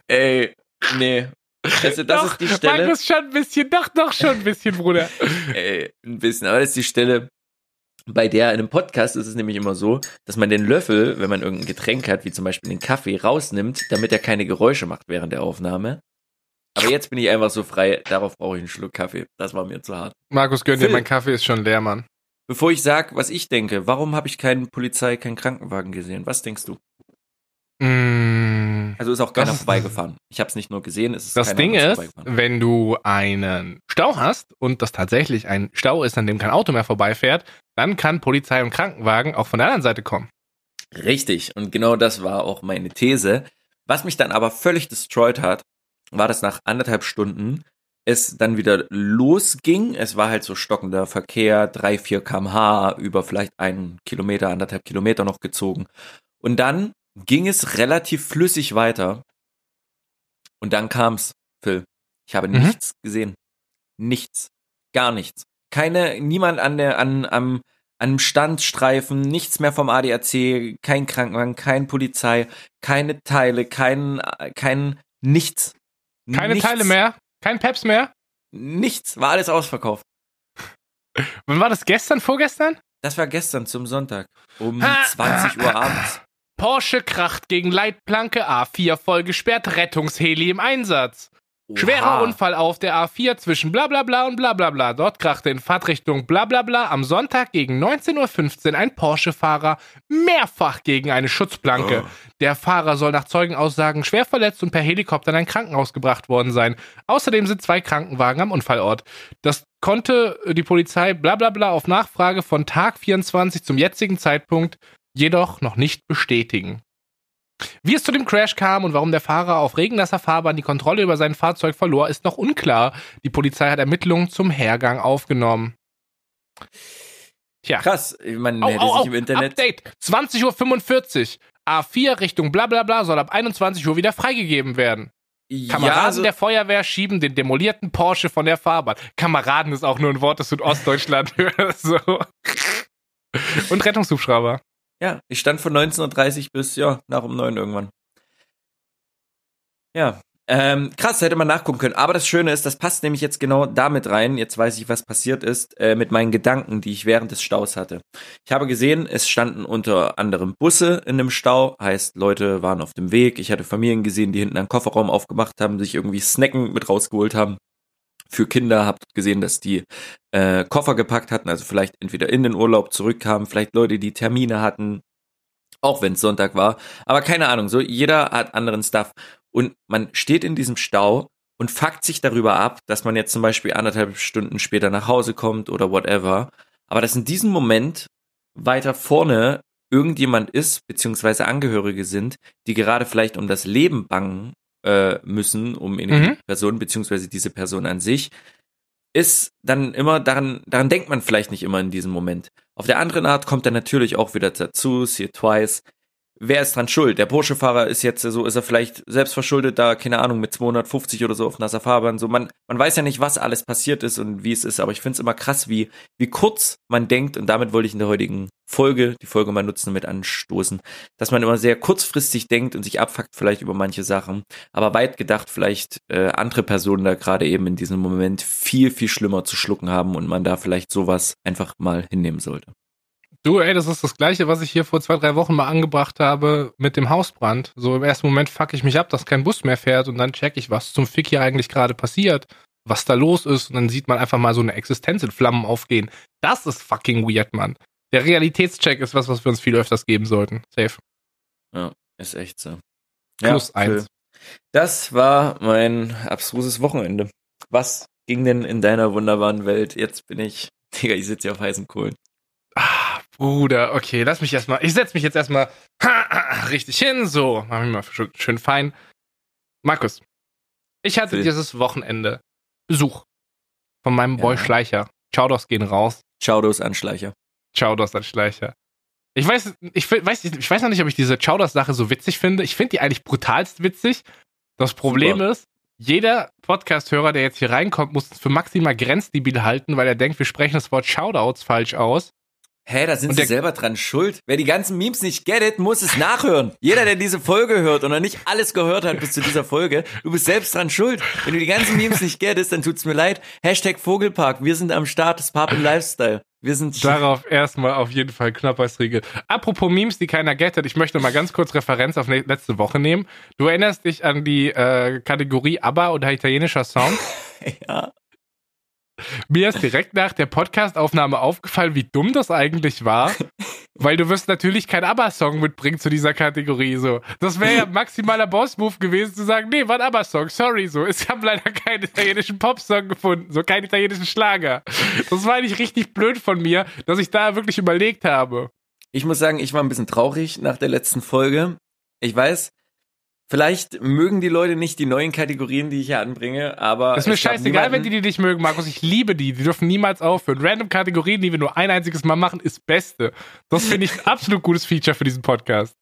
Ey, nee. Also das doch, ist die Stelle. Markus, schon ein bisschen, doch, doch schon ein bisschen, Bruder. Ey, ein bisschen, aber das ist die Stelle, bei der in einem Podcast ist es nämlich immer so, dass man den Löffel, wenn man irgendein Getränk hat, wie zum Beispiel den Kaffee, rausnimmt, damit er keine Geräusche macht während der Aufnahme. Aber jetzt bin ich einfach so frei, darauf brauche ich einen Schluck Kaffee. Das war mir zu hart. Markus, gönn dir, mein Kaffee ist schon leer, Mann. Bevor ich sag, was ich denke, warum habe ich keinen Polizei, keinen Krankenwagen gesehen? Was denkst du? Mm. Also ist auch keiner vorbeigefahren. Ich habe es nicht nur gesehen, es ist Das Ding ist, wenn du einen Stau hast und das tatsächlich ein Stau ist, an dem kein Auto mehr vorbeifährt, dann kann Polizei und Krankenwagen auch von der anderen Seite kommen. Richtig. Und genau das war auch meine These. Was mich dann aber völlig destroyed hat, war, dass nach anderthalb Stunden es dann wieder losging. Es war halt so stockender Verkehr, drei, vier kmh über vielleicht einen Kilometer, anderthalb Kilometer noch gezogen. Und dann ging es relativ flüssig weiter. Und dann kam's, Phil. Ich habe Mhm. nichts gesehen. Nichts. Gar nichts. Keine, niemand an der, an, am, an Standstreifen, nichts mehr vom ADAC, kein Krankenwagen, kein Polizei, keine Teile, kein, kein, nichts. Keine nichts, Teile mehr, kein Peps mehr. Nichts, war alles ausverkauft. Wann war das gestern, vorgestern? Das war gestern zum Sonntag um Ha, 20 Uhr abends. Porsche kracht gegen Leitplanke A4 voll gesperrt, Rettungsheli im Einsatz. Schwerer Oha. Unfall auf der A4 zwischen bla bla bla und bla bla bla. Dort krachte in Fahrtrichtung bla bla bla am Sonntag gegen 19.15 Uhr ein Porsche-Fahrer mehrfach gegen eine Schutzplanke. Oh. Der Fahrer soll nach Zeugenaussagen schwer verletzt und per Helikopter in ein Krankenhaus gebracht worden sein. Außerdem sind zwei Krankenwagen am Unfallort. Das konnte die Polizei bla bla bla auf Nachfrage von Tag 24 zum jetzigen Zeitpunkt jedoch noch nicht bestätigen. Wie es zu dem Crash kam und warum der Fahrer auf regennasser Fahrbahn die Kontrolle über sein Fahrzeug verlor, ist noch unklar. Die Polizei hat Ermittlungen zum Hergang aufgenommen. Tja. Krass, man Au, hätte au, sich im Internet. Update. 20.45 Uhr. A4 Richtung bla bla bla soll ab 21 Uhr wieder freigegeben werden. Kameraden ja, so, der Feuerwehr schieben den demolierten Porsche von der Fahrbahn. Kameraden ist auch nur ein Wort, das in Ostdeutschland hörst. So. Und Rettungshubschrauber. Ja, ich stand von 19.30 bis, ja, nach um 9 irgendwann. Ja, ähm, krass, hätte man nachgucken können. Aber das Schöne ist, das passt nämlich jetzt genau damit rein. Jetzt weiß ich, was passiert ist äh, mit meinen Gedanken, die ich während des Staus hatte. Ich habe gesehen, es standen unter anderem Busse in dem Stau, heißt, Leute waren auf dem Weg. Ich hatte Familien gesehen, die hinten einen Kofferraum aufgemacht haben, sich irgendwie Snacken mit rausgeholt haben. Für Kinder habt gesehen, dass die äh, Koffer gepackt hatten, also vielleicht entweder in den Urlaub zurückkamen, vielleicht Leute, die Termine hatten, auch wenn es Sonntag war. Aber keine Ahnung, so jeder hat anderen Stuff. Und man steht in diesem Stau und fuckt sich darüber ab, dass man jetzt zum Beispiel anderthalb Stunden später nach Hause kommt oder whatever. Aber dass in diesem Moment weiter vorne irgendjemand ist, beziehungsweise Angehörige sind, die gerade vielleicht um das Leben bangen äh, müssen, um in Mhm. die Person, beziehungsweise diese Person an sich, ist dann immer, daran, daran denkt man vielleicht nicht immer in diesem Moment. Auf der anderen Art kommt dann natürlich auch wieder dazu, see it twice, wer ist dran schuld? Der Porsche-Fahrer ist jetzt so, ist er vielleicht selbst verschuldet, da, keine Ahnung, mit 250 oder so auf nasser Fahrbahn. So, man, man weiß ja nicht, was alles passiert ist und wie es ist, aber ich finde es immer krass, wie, wie kurz man denkt, und damit wollte ich in der heutigen Folge, die Folge mal nutzen, mit anstoßen, dass man immer sehr kurzfristig denkt und sich abfuckt vielleicht über manche Sachen, aber weit gedacht vielleicht äh, andere Personen da gerade eben in diesem Moment viel, viel schlimmer zu schlucken haben und man da vielleicht sowas einfach mal hinnehmen sollte. Du, ey, das ist das Gleiche, was ich hier vor zwei, drei Wochen mal angebracht habe mit dem Hausbrand. So im ersten Moment fuck ich mich ab, dass kein Bus mehr fährt und dann check ich, was zum Fick hier eigentlich gerade passiert, was da los ist und dann sieht man einfach mal so eine Existenz in Flammen aufgehen. Das ist fucking weird, Mann. Der Realitätscheck ist was, was wir uns viel öfters geben sollten. Safe. Ja, ist echt so. Plus ja, eins. Das war mein abstruses Wochenende. Was ging denn in deiner wunderbaren Welt? Jetzt bin ich, Digga, ich sitze hier auf heißen Kohlen. Bruder, okay, lass mich erstmal. Ich setz mich jetzt erstmal richtig hin. So, mach mich mal schön, schön fein. Markus, ich hatte Phil. dieses Wochenende Besuch von meinem Boy Ja. Schleicher. Shoutouts gehen raus. Chaudos Anschleicher. Shoutouts an Schleicher. Ich weiß, ich weiß, ich weiß noch nicht, ob ich diese Shoutouts-Sache so witzig finde. Ich finde die eigentlich brutalst witzig. Das Problem Super. ist, jeder Podcast-Hörer, der jetzt hier reinkommt, muss es für maximal grenzdebil halten, weil er denkt, wir sprechen das Wort Shoutouts falsch aus. Hä, da sind Und sie selber dran schuld. Wer die ganzen Memes nicht get it, muss es nachhören. Jeder, der diese Folge hört und noch nicht alles gehört hat bis zu dieser Folge, du bist selbst dran schuld. Wenn du die ganzen Memes nicht gettest, dann tut's mir leid. Hashtag Vogelpark, wir sind am Start, Pub im Lifestyle. Wir sind Darauf erstmal auf jeden Fall Knoppersriegel. Apropos Memes, die keiner gettet, ich möchte mal ganz kurz Referenz auf ne letzte Woche nehmen. Du erinnerst dich an die äh, Kategorie ABBA oder italienischer Song? ja. Mir ist direkt nach der Podcastaufnahme aufgefallen, wie dumm das eigentlich war, weil du wirst natürlich kein ABBA-Song mitbringen zu dieser Kategorie. So, das wäre ja maximaler Boss-Move gewesen, zu sagen, nee, war ein ABBA-Song, sorry, so. Ich habe leider keinen italienischen Pop-Song gefunden, so keinen italienischen Schlager. Das war eigentlich richtig blöd von mir, dass ich da wirklich überlegt habe. Ich muss sagen, ich war ein bisschen traurig nach der letzten Folge. Ich weiß, vielleicht mögen die Leute nicht die neuen Kategorien, die ich hier anbringe, aber. Das ist mir scheißegal, wenn die die nicht mögen, Markus. Ich liebe die. Die dürfen niemals aufhören. Random Kategorien, die wir nur ein einziges Mal machen, ist Beste. Das finde ich ein absolut gutes Feature für diesen Podcast.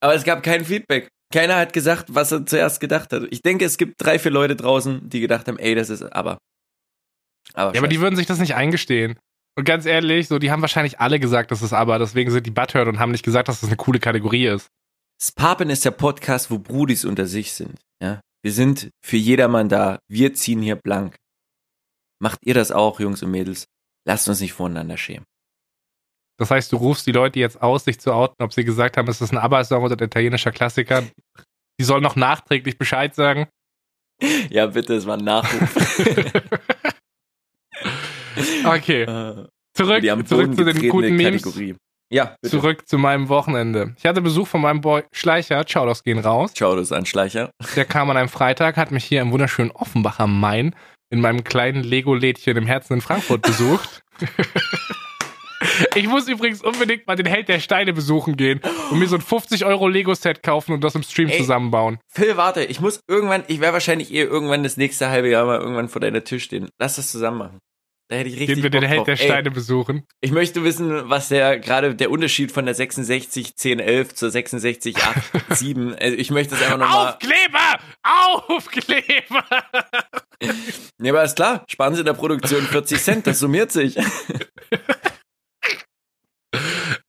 Aber es gab kein Feedback. Keiner hat gesagt, was er zuerst gedacht hat. Ich denke, es gibt drei, vier Leute draußen, die gedacht haben, ey, das ist aber. Aber, Ja, aber die würden sich das nicht eingestehen. Und ganz ehrlich, so, die haben wahrscheinlich alle gesagt, das ist aber, deswegen sind die butthurt und haben nicht gesagt, dass das eine coole Kategorie ist. Spapen ist der Podcast, wo Brudis unter sich sind. Ja, wir sind für jedermann da. Wir ziehen hier blank. Macht ihr das auch, Jungs und Mädels? Lasst uns nicht voneinander schämen. Das heißt, du rufst die Leute jetzt aus, sich zu outen, ob sie gesagt haben, es ist ein ABBA-Song oder ein italienischer Klassiker. Die sollen noch nachträglich Bescheid sagen. Ja, bitte, es war ein Nachruf. Okay, Äh, zurück, zurück zu den guten Memes. Kategorie. Ja, bitte. Zurück zu meinem Wochenende. Ich hatte Besuch von meinem Boy Schleicher, Shoutouts gehen raus. Ciao, das Anschleicher. Der kam an einem Freitag, hat mich hier im wunderschönen Offenbach am Main in meinem kleinen Lego-Lädchen im Herzen in Frankfurt besucht. Ich muss übrigens unbedingt mal den Held der Steine besuchen gehen und mir so ein 50 Euro Lego-Set kaufen und das im Stream Ey. zusammenbauen. Phil, warte, ich muss irgendwann, ich werde wahrscheinlich eh irgendwann das nächste halbe Jahr mal irgendwann vor deiner Tisch stehen. Lass das zusammen machen. Da hätte ich richtig Gehen wir den Held der Ey, Steine besuchen. Ich möchte wissen, was der gerade der Unterschied von der 66 1011 zur 66 87. Also ich möchte es einfach nochmal. Aufkleber! Aufkleber! Ja, aber ist klar, sparen Sie in der Produktion 40 Cent, das summiert sich.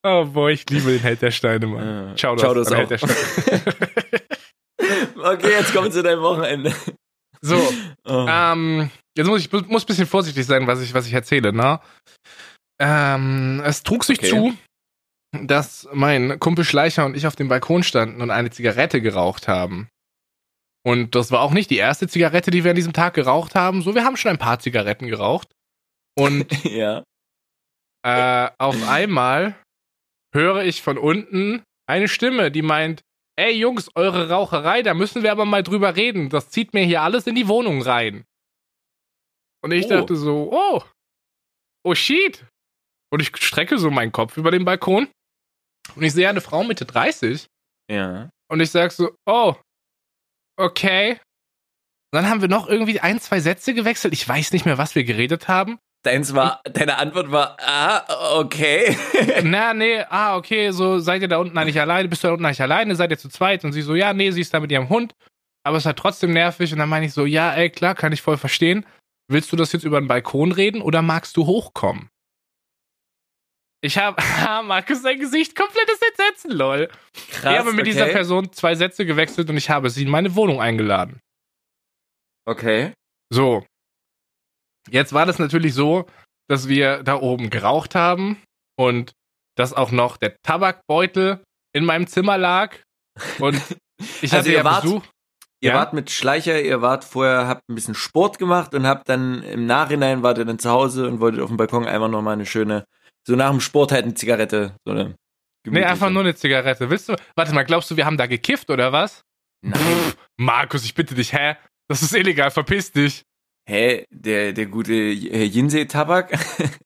Oh boy, ich liebe den Held der Steine, Mann. Äh, Ciao, ciao, das Held der auch. Steine. Okay, jetzt kommen zu deinem Wochenende. So, Oh. Ähm, jetzt muss ich muss ein bisschen vorsichtig sein, was ich, was ich erzähle, ne? Ähm, es trug sich Okay. zu, dass mein Kumpel Schleicher und ich auf dem Balkon standen und eine Zigarette geraucht haben. Und das war auch nicht die erste Zigarette, die wir an diesem Tag geraucht haben. So, wir haben schon ein paar Zigaretten geraucht. Und ja. äh, auf einmal höre ich von unten eine Stimme, die meint, ey Jungs, eure Raucherei, da müssen wir aber mal drüber reden. Das zieht mir hier alles in die Wohnung rein. Und ich Oh. dachte so, oh, oh shit. Und ich strecke so meinen Kopf über den Balkon und ich sehe eine Frau Mitte 30 Ja. und ich sag so, oh, okay. Und dann haben wir noch irgendwie ein, zwei Sätze gewechselt. Ich weiß nicht mehr, was wir geredet haben. Deins war, deine Antwort war, ah, okay. Na, nee, ah, okay, so seid ihr da unten eigentlich alleine, bist du da unten eigentlich alleine, seid ihr zu zweit? Und sie so, ja, nee, sie ist da mit ihrem Hund, aber es halt trotzdem nervig. Und dann meine ich so, ja, ey, klar, kann ich voll verstehen. Willst du das jetzt über den Balkon reden oder magst du hochkommen? Ich habe, Markus, sein Gesicht komplettes Entsetzen, lol. Krass, ich habe mit okay. dieser Person zwei Sätze gewechselt und ich habe sie in meine Wohnung eingeladen. Okay. So. Jetzt war das natürlich so, dass wir da oben geraucht haben und dass auch noch der Tabakbeutel in meinem Zimmer lag. Und ich Also hatte ihr ja wart- Besuch. Ihr Ja? wart mit Schleicher, ihr wart vorher, habt ein bisschen Sport gemacht und habt dann im Nachhinein wart ihr dann zu Hause und wolltet auf dem Balkon einfach nochmal eine schöne, so nach dem Sport halt eine Zigarette, so eine Nee, einfach nur eine Zigarette. Willst du? Warte mal, glaubst du, wir haben da gekifft oder was? Nein. Markus, ich bitte dich, hä? Das ist illegal, verpiss dich. Hä, der, der gute Jinsei-Tabak?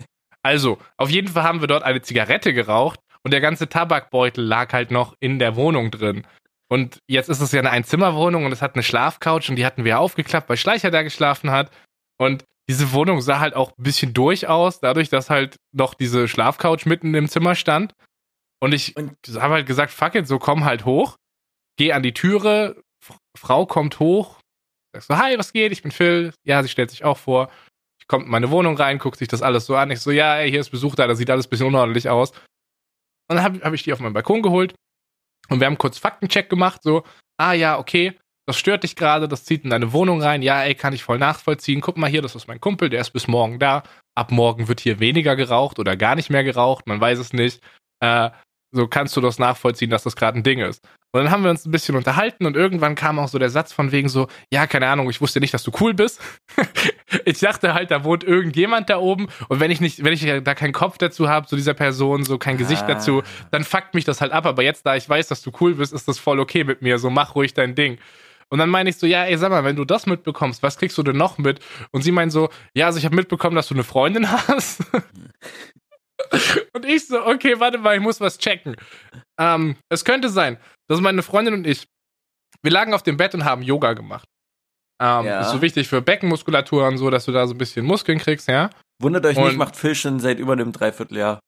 Also, auf jeden Fall haben wir dort eine Zigarette geraucht und der ganze Tabakbeutel lag halt noch in der Wohnung drin. Und jetzt ist es ja eine Einzimmerwohnung und es hat eine Schlafcouch und die hatten wir aufgeklappt, weil Schleicher da geschlafen hat. Und diese Wohnung sah halt auch ein bisschen durch aus, dadurch, dass halt noch diese Schlafcouch mitten im Zimmer stand. Und ich habe halt gesagt, fuck it, so komm halt hoch, geh an die Türe, Frau kommt hoch, sagst so, hi, was geht, ich bin Phil. Ja, sie stellt sich auch vor. Ich komme in meine Wohnung rein, guckt sich das alles so an. Ich so, ja, ey, hier ist Besuch da, das sieht alles ein bisschen unordentlich aus. Und dann habe hab ich die auf meinen Balkon geholt und wir haben kurz Faktencheck gemacht, so, ah ja, okay, das stört dich gerade, das zieht in deine Wohnung rein, ja, ey, kann ich voll nachvollziehen. Guck mal hier, das ist mein Kumpel, der ist bis morgen da. Ab morgen wird hier weniger geraucht oder gar nicht mehr geraucht, man weiß es nicht. Äh, so kannst du das nachvollziehen, dass das gerade ein Ding ist. Und dann haben wir uns ein bisschen unterhalten und irgendwann kam auch so der Satz von wegen so, ja, keine Ahnung, ich wusste nicht, dass du cool bist. ich dachte halt, da wohnt irgendjemand da oben und wenn ich nicht, wenn ich da keinen Kopf dazu habe, zu dieser Person, so kein Gesicht Ah. dazu, dann fuckt mich das halt ab. Aber jetzt, da ich weiß, dass du cool bist, ist das voll okay mit mir. So mach ruhig dein Ding. Und dann meine ich so, ja, ey, sag mal, wenn du das mitbekommst, was kriegst du denn noch mit? Und sie meint so, ja, also ich habe mitbekommen, dass du eine Freundin hast. Und ich so, okay, warte mal, ich muss was checken. Ähm, es könnte sein, dass meine Freundin und ich, wir lagen auf dem Bett und haben Yoga gemacht. Ähm, Ja. Ist so wichtig für Beckenmuskulatur und so, dass du da so ein bisschen Muskeln kriegst, ja? Wundert euch Und- nicht, macht Phil schon seit über einem Dreivierteljahr.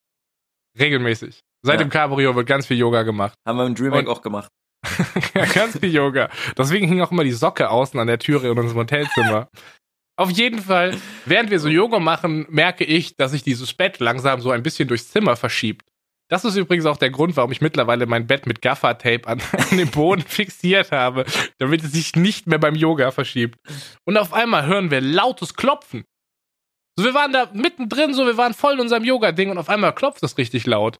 Regelmäßig. Seit Ja. dem Cabrio wird ganz viel Yoga gemacht. Haben wir im Dreamhack auch gemacht. ja, ganz viel Yoga. Deswegen hing auch immer die Socke außen an der Türe in unserem Hotelzimmer. Auf jeden Fall, während wir so Yoga machen, merke ich, dass sich dieses Bett langsam so ein bisschen durchs Zimmer verschiebt. Das ist übrigens auch der Grund, warum ich mittlerweile mein Bett mit Gaffertape an, an den Boden fixiert habe, damit es sich nicht mehr beim Yoga verschiebt. Und auf einmal hören wir lautes Klopfen. So, wir waren da mittendrin, so, wir waren voll in unserem Yoga-Ding und auf einmal klopft es richtig laut.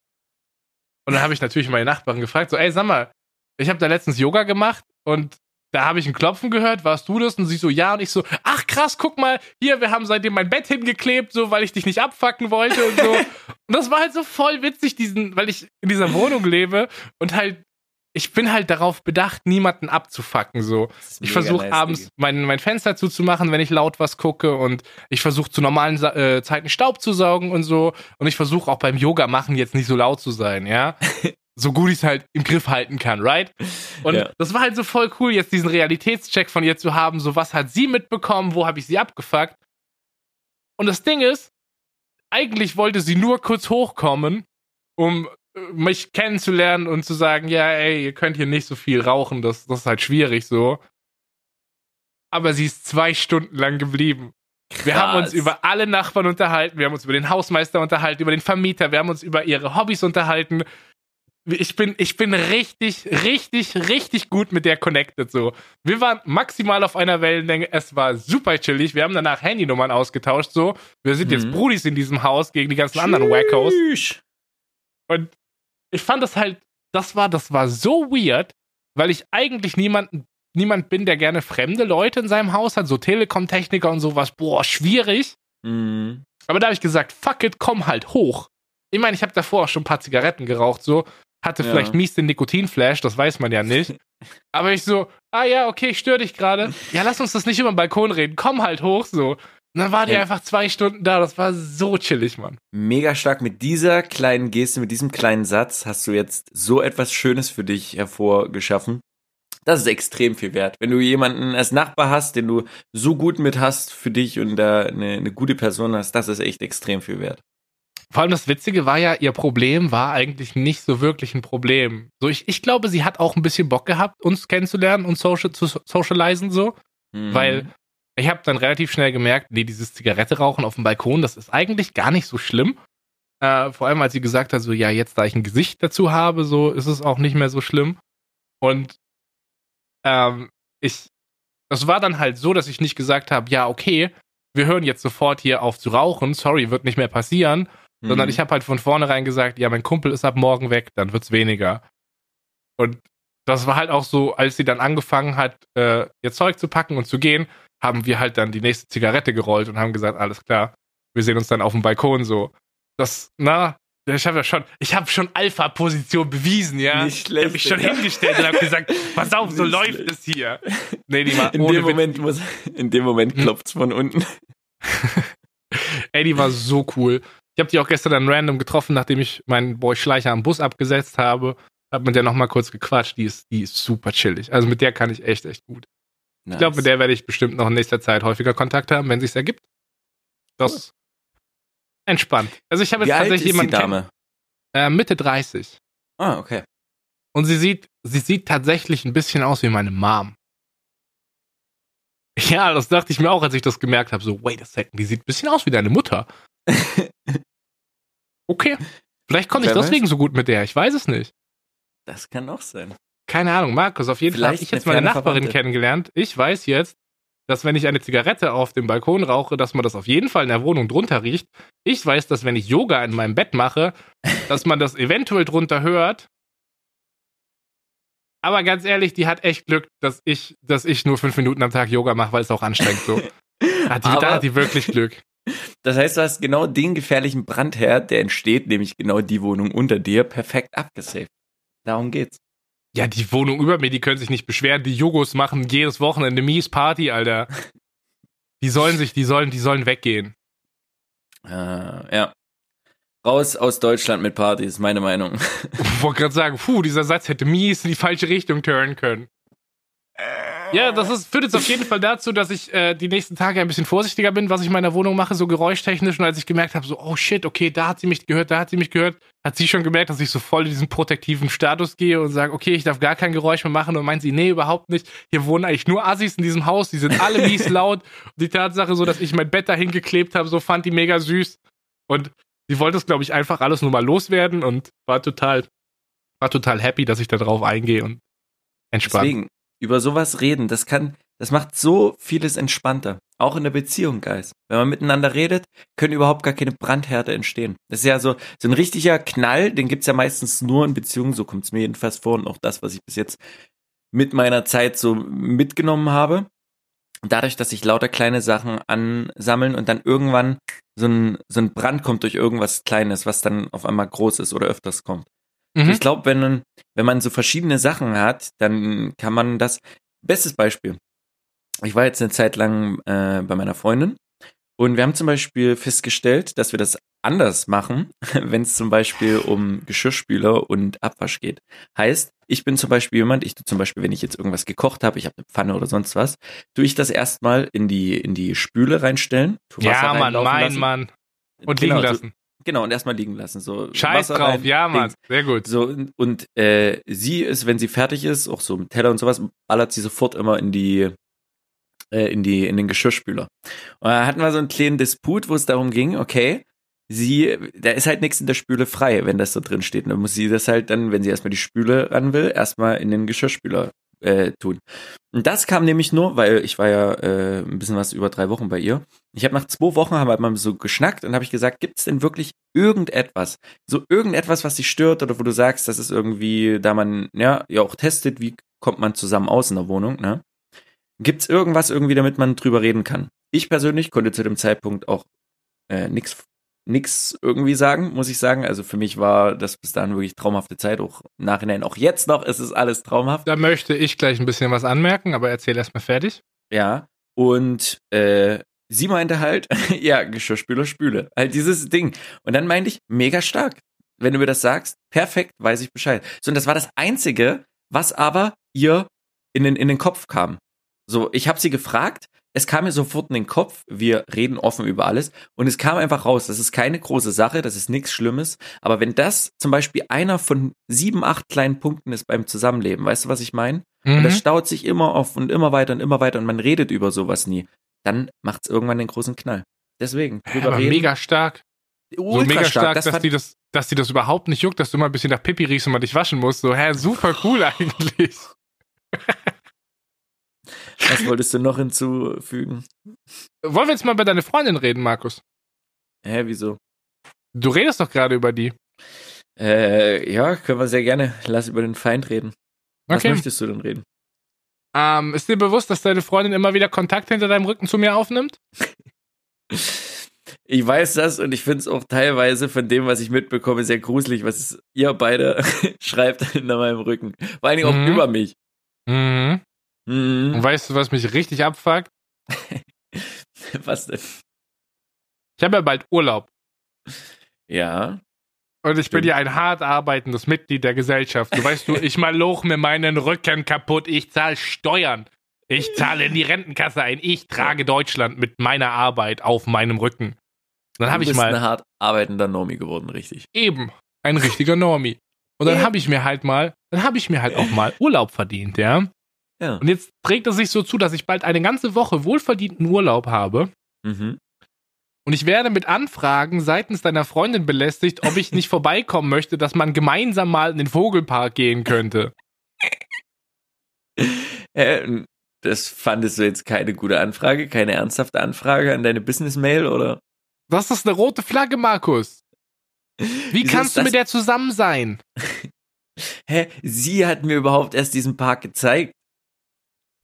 Und dann habe ich natürlich meine Nachbarin gefragt, so, ey, sag mal, ich habe da letztens Yoga gemacht und da habe ich ein Klopfen gehört, warst du das? Und sie so, ja. Und ich so, ach krass, guck mal, hier, wir haben seitdem mein Bett hingeklebt, so, weil ich dich nicht abfacken wollte und so. und das war halt so voll witzig, diesen, weil ich in dieser Wohnung lebe und halt, ich bin halt darauf bedacht, niemanden abzufacken, so. Ich versuche abends mein, mein Fenster zuzumachen, wenn ich laut was gucke und ich versuche zu normalen Sa äh, Zeiten Staub zu saugen und so und ich versuche auch beim Yoga machen jetzt nicht so laut zu sein, ja. so gut ich es halt im Griff halten kann, right? Und Ja. das war halt so voll cool, jetzt diesen Realitätscheck von ihr zu haben, so was hat sie mitbekommen, wo habe ich sie abgefuckt? Und das Ding ist, eigentlich wollte sie nur kurz hochkommen, um äh, mich kennenzulernen und zu sagen, ja, ey, ihr könnt hier nicht so viel rauchen, das, das ist halt schwierig so. Aber sie ist zwei Stunden lang geblieben. Wir haben uns Krass. über alle Nachbarn unterhalten, wir haben uns über den Hausmeister unterhalten, über den Vermieter, wir haben uns über ihre Hobbys unterhalten. Ich bin, ich bin richtig, richtig, richtig gut mit der connected so. Wir waren maximal auf einer Wellenlänge, es war super chillig, wir haben danach Handynummern ausgetauscht so. Wir sind jetzt Mhm. Brudis in diesem Haus gegen die ganzen anderen Wackos. Tschüss. Und ich fand das halt, das war, das war so weird, weil ich eigentlich niemanden, niemand bin, der gerne fremde Leute in seinem Haus hat, so Telekom-Techniker und sowas, boah, schwierig. Mhm. Aber da habe ich gesagt, fuck it, komm halt hoch. Ich meine, ich habe davor auch schon ein paar Zigaretten geraucht, so, hatte Ja. vielleicht mies den Nikotinflash, das weiß man ja nicht. Aber ich so, ah ja, okay, ich störe dich gerade. Ja, lass uns das nicht über den Balkon reden, komm halt hoch, so. Und dann war die Ja. einfach zwei Stunden da, das war so chillig, Mann. Mega stark. Mit dieser kleinen Geste, mit diesem kleinen Satz hast du jetzt so etwas Schönes für dich hervorgeschaffen. Das ist extrem viel wert. Wenn du jemanden als Nachbar hast, den du so gut mit hast für dich und da eine, eine gute Person hast, das ist echt extrem viel wert. Vor allem das Witzige war ja, ihr Problem war eigentlich nicht so wirklich ein Problem. So, ich, ich glaube, sie hat auch ein bisschen Bock gehabt, uns kennenzulernen und social, zu socialisen so. Mhm. Weil ich habe dann relativ schnell gemerkt, nee, dieses Zigarette rauchen auf dem Balkon, das ist eigentlich gar nicht so schlimm. Äh, vor allem, als sie gesagt hat, so, ja, jetzt da ich ein Gesicht dazu habe, so ist es auch nicht mehr so schlimm. Und ähm, ich, das war dann halt so, dass ich nicht gesagt habe, ja, okay, wir hören jetzt sofort hier auf zu rauchen, sorry, wird nicht mehr passieren, mhm. sondern ich habe halt von vornherein gesagt, ja, mein Kumpel ist ab morgen weg, dann wird's weniger. Und das war halt auch so, als sie dann angefangen hat, äh, ihr Zeug zu packen und zu gehen, haben wir halt dann die nächste Zigarette gerollt und haben gesagt, alles klar, wir sehen uns dann auf dem Balkon so. Das, na, ich habe ja schon, ich habe schon Alpha-Position bewiesen, ja. Nicht schlecht. Ich habe mich schon hingestellt und habe gesagt, pass auf, so läuft schlecht. es hier. Nee, die war in dem Moment muss, in dem Moment hm? klopft's von unten. Ey, die war so cool. Ich habe die auch gestern dann random getroffen, nachdem ich meinen Boy Schleicher am Bus abgesetzt habe. Hab mit der nochmal kurz gequatscht. Die ist, die ist super chillig. Also mit der kann ich echt, echt gut. Nice. Ich glaube, mit der werde ich bestimmt noch in nächster Zeit häufiger Kontakt haben, wenn sich's ergibt. Das Entspannt. Also ich habe jetzt Wie tatsächlich jemanden. Die Dame? Äh, Mitte 30. Ah, okay. Und sie sieht, sie sieht tatsächlich ein bisschen aus wie meine Mom. Ja, das dachte ich mir auch, als ich das gemerkt habe. So, wait a second, die sieht ein bisschen aus wie deine Mutter. okay. Vielleicht konnte ich deswegen so gut mit der. Ich weiß es nicht. Das kann auch sein. Keine Ahnung, Markus. Auf jeden Vielleicht Fall habe ich jetzt meine Nachbarin Verwandte. kennengelernt. Ich weiß jetzt, dass wenn ich eine Zigarette auf dem Balkon rauche, dass man das auf jeden Fall in der Wohnung drunter riecht. Ich weiß, dass wenn ich Yoga in meinem Bett mache, dass man das eventuell drunter hört. Aber ganz ehrlich, die hat echt Glück, dass ich, dass ich nur fünf Minuten am Tag Yoga mache, weil es auch anstrengend so. Hat die, da hat die wirklich Glück. Das heißt, du hast genau den gefährlichen Brandherd, der entsteht, nämlich genau die Wohnung unter dir, perfekt abgesaved. Darum geht's. Ja, die Wohnung über mir, die können sich nicht beschweren. Die Jugos machen jedes Wochenende mies Party, Alter. Die sollen sich, die sollen, die sollen weggehen. Äh, ja. Raus aus Deutschland mit Party, ist meine Meinung. Ich wollte gerade sagen, puh, dieser Satz hätte mies in die falsche Richtung turnen können. Ja, das ist, führt jetzt auf jeden Fall dazu, dass ich äh, die nächsten Tage ein bisschen vorsichtiger bin, was ich in meiner Wohnung mache, so geräuschtechnisch. Und als ich gemerkt habe, so, oh shit, okay, da hat sie mich gehört, da hat sie mich gehört, hat sie schon gemerkt, dass ich so voll in diesen protektiven Status gehe und sage, okay, ich darf gar kein Geräusch mehr machen. Und meint sie, nee, überhaupt nicht. Hier wohnen eigentlich nur Assis in diesem Haus, die sind alle mies laut. Und die Tatsache so, dass ich mein Bett dahin geklebt habe, so fand die mega süß. Und sie wollte es, glaube ich, einfach alles nur mal loswerden und war total, war total happy, dass ich da drauf eingehe und entspannt. Deswegen, über sowas reden, das kann, das macht so vieles entspannter. Auch in der Beziehung, Guys. Wenn man miteinander redet, können überhaupt gar keine Brandhärte entstehen. Das ist ja so, so ein richtiger Knall, den gibt's ja meistens nur in Beziehungen, so kommt's mir jedenfalls vor und auch das, was ich bis jetzt mit meiner Zeit so mitgenommen habe. Dadurch, dass sich lauter kleine Sachen ansammeln und dann irgendwann so ein, so ein Brand kommt durch irgendwas Kleines, was dann auf einmal groß ist oder öfters kommt. Mhm. Ich glaube, wenn man, wenn man so verschiedene Sachen hat, dann kann man das. Bestes Beispiel. Ich war jetzt eine Zeit lang äh, bei meiner Freundin und wir haben zum Beispiel festgestellt, dass wir das anders machen, wenn es zum Beispiel um Geschirrspüler und Abwasch geht. Heißt, ich bin zum Beispiel jemand, ich tue zum Beispiel, wenn ich jetzt irgendwas gekocht habe, ich habe eine Pfanne oder sonst was, tue ich das erstmal in die, in die Spüle reinstellen. ja, Mann, mein lassen. Mann. Und genau, liegen lassen. Genau, und erstmal liegen lassen. So Scheiß Wasser drauf, rein, ja, Mann. Sehr gut. So, und äh, sie ist, wenn sie fertig ist, auch so mit Teller und sowas, ballert sie sofort immer in die, äh, in die, in den Geschirrspüler. Und da hatten wir so einen kleinen Disput, wo es darum ging, okay, sie, da ist halt nichts in der Spüle frei, wenn das so drin steht. Und dann muss sie das halt dann, wenn sie erstmal die Spüle ran will, erstmal in den Geschirrspüler äh, tun. Und das kam nämlich nur, weil ich war ja äh, ein bisschen was über drei Wochen bei ihr. Ich habe nach zwei Wochen haben wir mal so geschnackt und habe ich gesagt, gibt es denn wirklich irgendetwas, so irgendetwas, was dich stört oder wo du sagst, das ist irgendwie, da man ja ja auch testet, wie kommt man zusammen aus in der Wohnung, ne? Gibt's irgendwas irgendwie, damit man drüber reden kann? Ich persönlich konnte zu dem Zeitpunkt auch äh, nichts nix irgendwie sagen, muss ich sagen. Also für mich war das bis dahin wirklich traumhafte Zeit. Auch im Nachhinein, auch jetzt noch ist es alles traumhaft. Da möchte ich gleich ein bisschen was anmerken, aber erzähl erst mal fertig. Ja. Und äh, sie meinte halt, ja, Geschirrspüler, Spüle. Halt dieses Ding. Und dann meinte ich, mega stark. Wenn du mir das sagst, perfekt, weiß ich Bescheid. So, und das war das Einzige, was aber ihr in den, in den Kopf kam. So, ich habe sie gefragt, es kam mir sofort in den Kopf, wir reden offen über alles und es kam einfach raus, das ist keine große Sache, das ist nichts Schlimmes, aber wenn das zum Beispiel einer von sieben, acht kleinen Punkten ist beim Zusammenleben, weißt du, was ich meine? Mhm. Und das staut sich immer auf und immer weiter und immer weiter und man redet über sowas nie, dann macht's irgendwann den großen Knall. Deswegen, drüber aber reden. mega stark. ultra so mega stark, das dass die das, dass die das überhaupt nicht juckt, dass du immer ein bisschen nach Pipi riechst und man dich waschen musst. So, hä, super cool eigentlich. Was wolltest du noch hinzufügen? Wollen wir jetzt mal über deine Freundin reden, Markus? Hä, wieso? Du redest doch gerade über die. Äh, ja, können wir sehr gerne. Lass über den Feind reden. Was Okay. möchtest du denn reden? Ähm, ist dir bewusst, dass deine Freundin immer wieder Kontakt hinter deinem Rücken zu mir aufnimmt? Ich weiß das und ich finde es auch teilweise von dem, was ich mitbekomme, sehr gruselig, was ihr beide schreibt hinter meinem Rücken. Vor allen Dingen auch Mhm. über mich. Mhm. Und Mhm. weißt du, was mich richtig abfuckt? Was denn? Ich habe ja bald Urlaub. Ja. Und ich bin Stimmt. ja ein hart arbeitendes Mitglied der Gesellschaft. Du weißt du, ich maloch mir meinen Rücken kaputt. Ich zahle Steuern. Ich zahle in die Rentenkasse ein. Ich trage Deutschland mit meiner Arbeit auf meinem Rücken. Dann habe du ich bist mal ein hart arbeitender Nomi geworden, richtig. eben ein richtiger Normie. Und dann habe ich mir halt mal, dann habe ich mir halt auch mal Urlaub verdient, ja. Ja. Und jetzt trägt es sich so zu, dass ich bald eine ganze Woche wohlverdienten Urlaub habe. Mhm. Und ich werde mit Anfragen seitens deiner Freundin belästigt, ob ich nicht vorbeikommen möchte, dass man gemeinsam mal in den Vogelpark gehen könnte. Äh, das fandest du jetzt keine gute Anfrage, keine ernsthafte Anfrage an deine Business-Mail, oder? Das ist eine rote Flagge, Markus. Wie Wieso kannst du mit der zusammen sein? Hä? Sie hat mir überhaupt erst diesen Park gezeigt.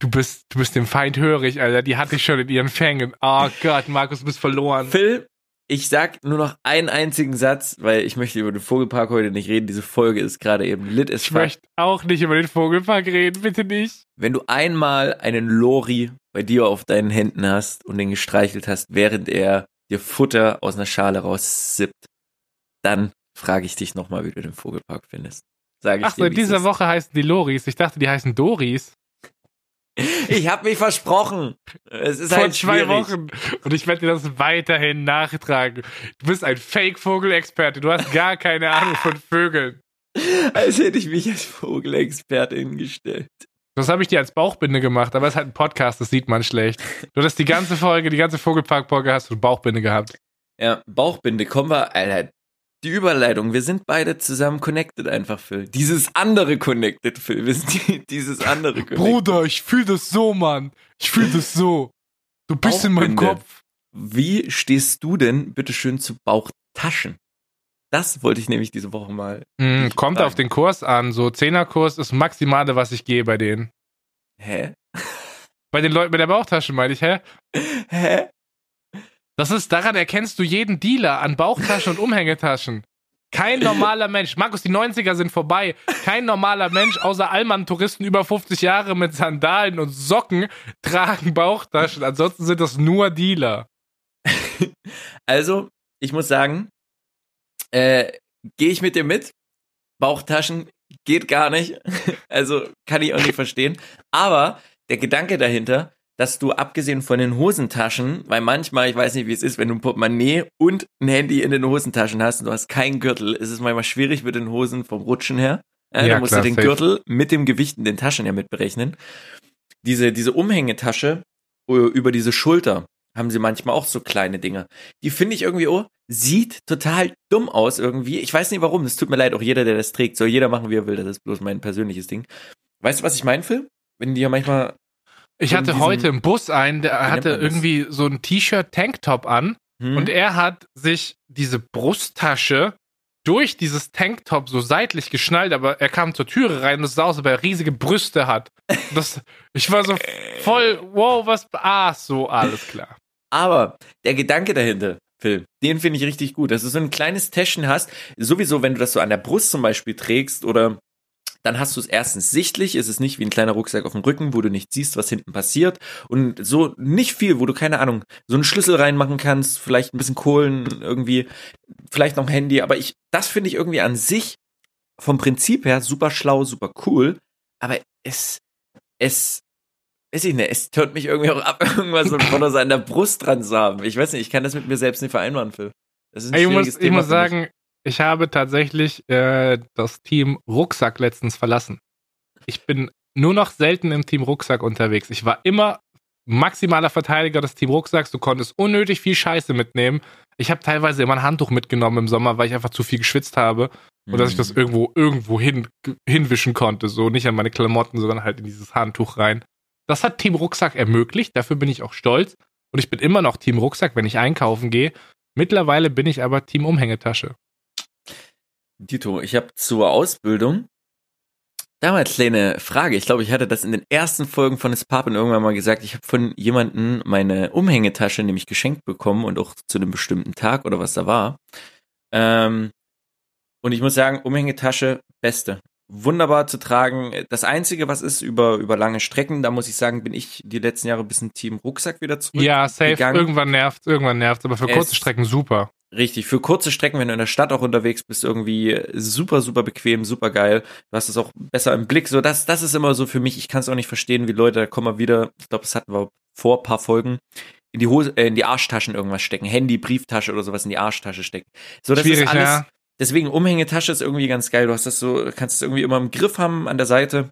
Du bist, du bist dem Feind hörig, Alter. Die hatte ich schon in ihren Fängen. Oh Gott, Markus, du bist verloren. Phil, ich sag nur noch einen einzigen Satz, weil ich möchte über den Vogelpark heute nicht reden. Diese Folge ist gerade eben lit Ich fuck. möchte auch nicht über den Vogelpark reden, bitte nicht. Wenn du einmal einen Lori bei dir auf deinen Händen hast und den gestreichelt hast, während er dir Futter aus einer Schale raussippt, dann frage ich dich nochmal, wie du den Vogelpark findest. Sag ich Ach so, in dieser. Woche heißen die Loris. Ich dachte, die heißen Doris. Ich habe mich versprochen. Es ist Vor halt zwei schwierig. Wochen. Und ich werde dir das weiterhin nachtragen. Du bist ein Fake-Vogelexperte. Du hast gar keine Ahnung von Vögeln. Als hätte ich mich als Vogelexperte hingestellt. Das habe ich dir als Bauchbinde gemacht, aber es ist halt ein Podcast, das sieht man schlecht. Du hast die ganze Folge, die ganze Vogelpark-Folge hast du Bauchbinde gehabt. Ja, Bauchbinde, kommen wir, Alter. Die Überleitung, wir sind beide zusammen connected einfach, Phil. Dieses andere connected, Phil. Wir sind die, dieses andere connected. Bruder, ich fühle das so, Mann. Ich fühle das so. Du bist in meinem. Kopf. Wie stehst du denn, bitteschön, zu Bauchtaschen? Das wollte ich nämlich diese Woche mal. Mm, kommt frage. auf den Kurs an. So Zehnerkurs ist das Maximale, was ich gehe bei denen. Hä? Bei den Leuten mit der Bauchtasche, meine ich, hä? Hä? Das ist, daran erkennst du jeden Dealer an Bauchtaschen und Umhängetaschen. Kein normaler Mensch. Markus, die 90er sind vorbei. Kein normaler Mensch, außer Allmann-Touristen über 50 Jahre mit Sandalen und Socken, tragen Bauchtaschen. Ansonsten sind das nur Dealer. Also, ich muss sagen, äh, gehe ich mit dir mit? Bauchtaschen geht gar nicht. Also kann ich auch nicht verstehen. Aber der Gedanke dahinter, dass du abgesehen von den Hosentaschen, weil manchmal, ich weiß nicht, wie es ist, wenn du ein Portemonnaie und ein Handy in den Hosentaschen hast und du hast keinen Gürtel, ist es manchmal schwierig mit den Hosen vom Rutschen her. Äh, Ja, da musst klar, du den safe. Gürtel mit dem Gewicht in den Taschen ja mitberechnen. Diese, diese Umhängetasche äh, über diese Schulter haben sie manchmal auch so kleine Dinger. Die finde ich irgendwie, oh, sieht total dumm aus irgendwie. Ich weiß nicht warum. Es tut mir leid, auch jeder, der das trägt, soll jeder machen, wie er will. Das ist bloß mein persönliches Ding. Weißt du, was ich meine, Phil? Wenn die ja manchmal. Ich hatte heute im Bus einen, der hatte irgendwie so ein T-Shirt-Tanktop an Hm? und er hat sich diese Brusttasche durch dieses Tanktop so seitlich geschnallt, aber er kam zur Türe rein und es sah aus, ob er riesige Brüste hat. Das, ich war so voll, wow, was, ah, so, alles klar. Aber der Gedanke dahinter, Phil, den finde ich richtig gut, dass du so ein kleines Täschchen hast. Sowieso, wenn du das so an der Brust zum Beispiel trägst oder dann hast du es erstens sichtlich, ist es nicht wie ein kleiner Rucksack auf dem Rücken, wo du nicht siehst, was hinten passiert. Und so nicht viel, wo du, keine Ahnung, so einen Schlüssel reinmachen kannst, vielleicht ein bisschen Kohlen irgendwie, vielleicht noch ein Handy. Aber ich, das finde ich irgendwie an sich vom Prinzip her super schlau, super cool. Aber es, es, weiß ich nicht, es tört mich irgendwie auch ab, irgendwas von so an der Brust dran zu haben. Ich weiß nicht, ich kann das mit mir selbst nicht vereinbaren, Phil. Das ist ein Ich schwieriges muss, ich muss sagen, ich habe tatsächlich äh, das Team Rucksack letztens verlassen. Ich bin nur noch selten im Team Rucksack unterwegs. Ich war immer maximaler Verteidiger des Team Rucksacks. Du konntest unnötig viel Scheiße mitnehmen. Ich habe teilweise immer ein Handtuch mitgenommen im Sommer, weil ich einfach zu viel geschwitzt habe und dass ich das Mhm. irgendwo irgendwo hin, hinwischen konnte. So nicht an meine Klamotten, sondern halt in dieses Handtuch rein. Das hat Team Rucksack ermöglicht. Dafür bin ich auch stolz. Und ich bin immer noch Team Rucksack, wenn ich einkaufen gehe. Mittlerweile bin ich aber Team Umhängetasche. Dito, ich habe zur Ausbildung damals kleine Frage. Ich glaube, ich hatte das in den ersten Folgen von Papen irgendwann mal gesagt. Ich habe von jemandem meine Umhängetasche nämlich geschenkt bekommen und auch zu einem bestimmten Tag oder was da war. Ähm, und ich muss sagen, Umhängetasche, beste. Wunderbar zu tragen. Das Einzige, was ist über, über lange Strecken, da muss ich sagen, bin ich die letzten Jahre ein bisschen Team Rucksack wieder zurück. Ja, safe. gegangen. Irgendwann nervt, irgendwann nervt, aber für Es- kurze Strecken super. Richtig, für kurze Strecken, wenn du in der Stadt auch unterwegs bist, irgendwie super, super bequem, super geil. Du hast es auch besser im Blick. So, das, das ist immer so für mich. Ich kann es auch nicht verstehen, wie Leute, da kommen wir wieder, ich glaube, das hatten wir vor ein paar Folgen, in die Hose, äh, in die Arschtaschen irgendwas stecken. Handy, Brieftasche oder sowas in die Arschtasche stecken. So, das Schwierig, ist alles. ja. Deswegen Umhängetasche ist irgendwie ganz geil. Du hast das so, kannst es irgendwie immer im Griff haben an der Seite.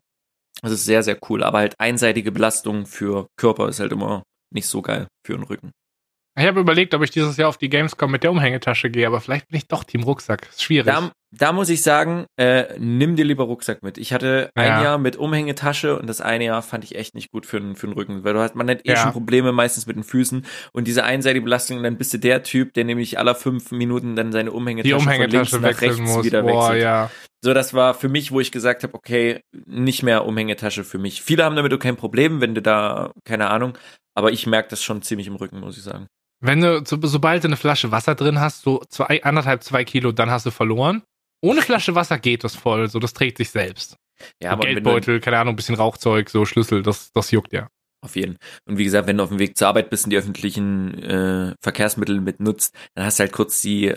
Das ist sehr, sehr cool. Aber halt einseitige Belastung für Körper ist halt immer nicht so geil für den Rücken. Ich habe überlegt, ob ich dieses Jahr auf die Gamescom mit der Umhängetasche gehe, aber vielleicht bin ich doch Team Rucksack. Ist schwierig. Da, da muss ich sagen, äh, nimm dir lieber Rucksack mit. Ich hatte ein Ja. Jahr mit Umhängetasche und das eine Jahr fand ich echt nicht gut für, den- für den Rücken, weil du hast, man hat eh Ja. schon Probleme meistens mit den Füßen und diese einseitige Belastung, dann bist du der Typ, der nämlich aller fünf Minuten dann seine Umhängetasche, die Umhängetasche von links nach rechts muss. wieder Boah, wechselt. ja. So, das war für mich, wo ich gesagt habe, okay, nicht mehr Umhängetasche für mich. Viele haben damit auch kein Problem, wenn du da, keine Ahnung, aber ich merke das schon ziemlich im Rücken, muss ich sagen. Wenn du, so, sobald du eine Flasche Wasser drin hast, so zwei, anderthalb, zwei Kilo, dann hast du verloren. Ohne Flasche Wasser geht das voll, so das trägt sich selbst. Ja, so aber Geldbeutel, keine Ahnung, bisschen Rauchzeug, so Schlüssel, das, das juckt ja. Auf jeden. Und wie gesagt, wenn du auf dem Weg zur Arbeit bist und die öffentlichen äh, Verkehrsmittel mit nutzt, dann hast du halt kurz die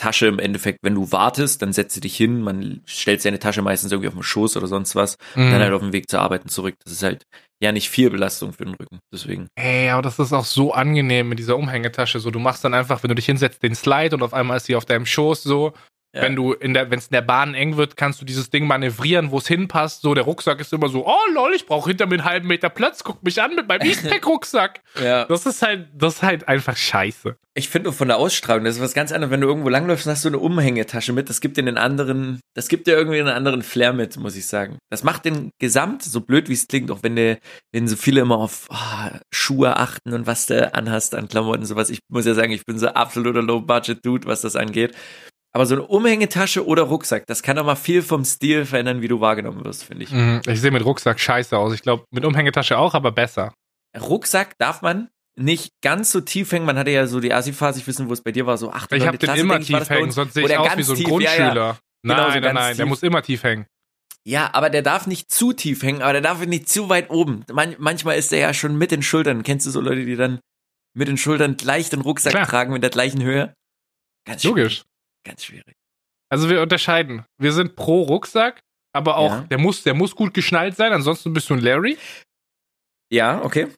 Tasche im Endeffekt, wenn du wartest, dann setzt du dich hin, man stellt seine Tasche meistens irgendwie auf den Schoß oder sonst was, und Mhm. dann halt auf dem Weg zur Arbeit und zurück. Das ist halt ja nicht viel Belastung für den Rücken. Deswegen. Ey, aber das ist auch so angenehm mit dieser Umhängetasche. So, du machst dann einfach, wenn du dich hinsetzt, den Slide und auf einmal ist sie auf deinem Schoß so. Ja. Wenn du in der, wenn es in der Bahn eng wird, kannst du dieses Ding manövrieren, wo es hinpasst. So, der Rucksack ist immer so, oh lol, ich brauche hinter mir einen halben Meter Platz, guck mich an mit meinem Eastpack-Rucksack. Ja. Das ist halt, das ist halt einfach scheiße. Ich finde von der Ausstrahlung, das ist was ganz anderes, wenn du irgendwo langläufst hast so eine Umhängetasche mit, das gibt dir einen anderen, das gibt dir irgendwie einen anderen Flair mit, muss ich sagen. Das macht den Gesamt, so blöd wie es klingt, auch wenn du, wenn so viele immer auf ah, Schuhe achten und was du anhast an Klamotten und sowas. Ich muss ja sagen, ich bin so absoluter Low-Budget-Dude, was das angeht. Aber so eine Umhängetasche oder Rucksack, das kann doch mal viel vom Stil verändern, wie du wahrgenommen wirst, finde ich. Mhm, Ich sehe mit Rucksack scheiße aus. Ich glaube, mit Umhängetasche auch, aber besser. Rucksack darf man nicht ganz so tief hängen. Man hatte ja so die Asi-Phase, ich wissen, wo es bei dir war, so acht Ich habe den immer tief hängen, sonst sehe ich aus wie so ein Grundschüler. Genau, so Nein, nein, ganz nein, der tief. muss immer tief hängen. Ja, aber der darf nicht zu tief hängen, aber der darf nicht zu weit oben. Man, manchmal ist der ja schon mit den Schultern. Kennst du so Leute, die dann mit den Schultern gleich den Rucksack Klar. tragen mit der gleichen Höhe? Ganz. Logisch. Ganz schwierig. Also wir unterscheiden. Wir sind pro Rucksack, aber auch, Ja. der muss, der muss gut geschnallt sein, ansonsten bist du ein Larry. Ja, okay.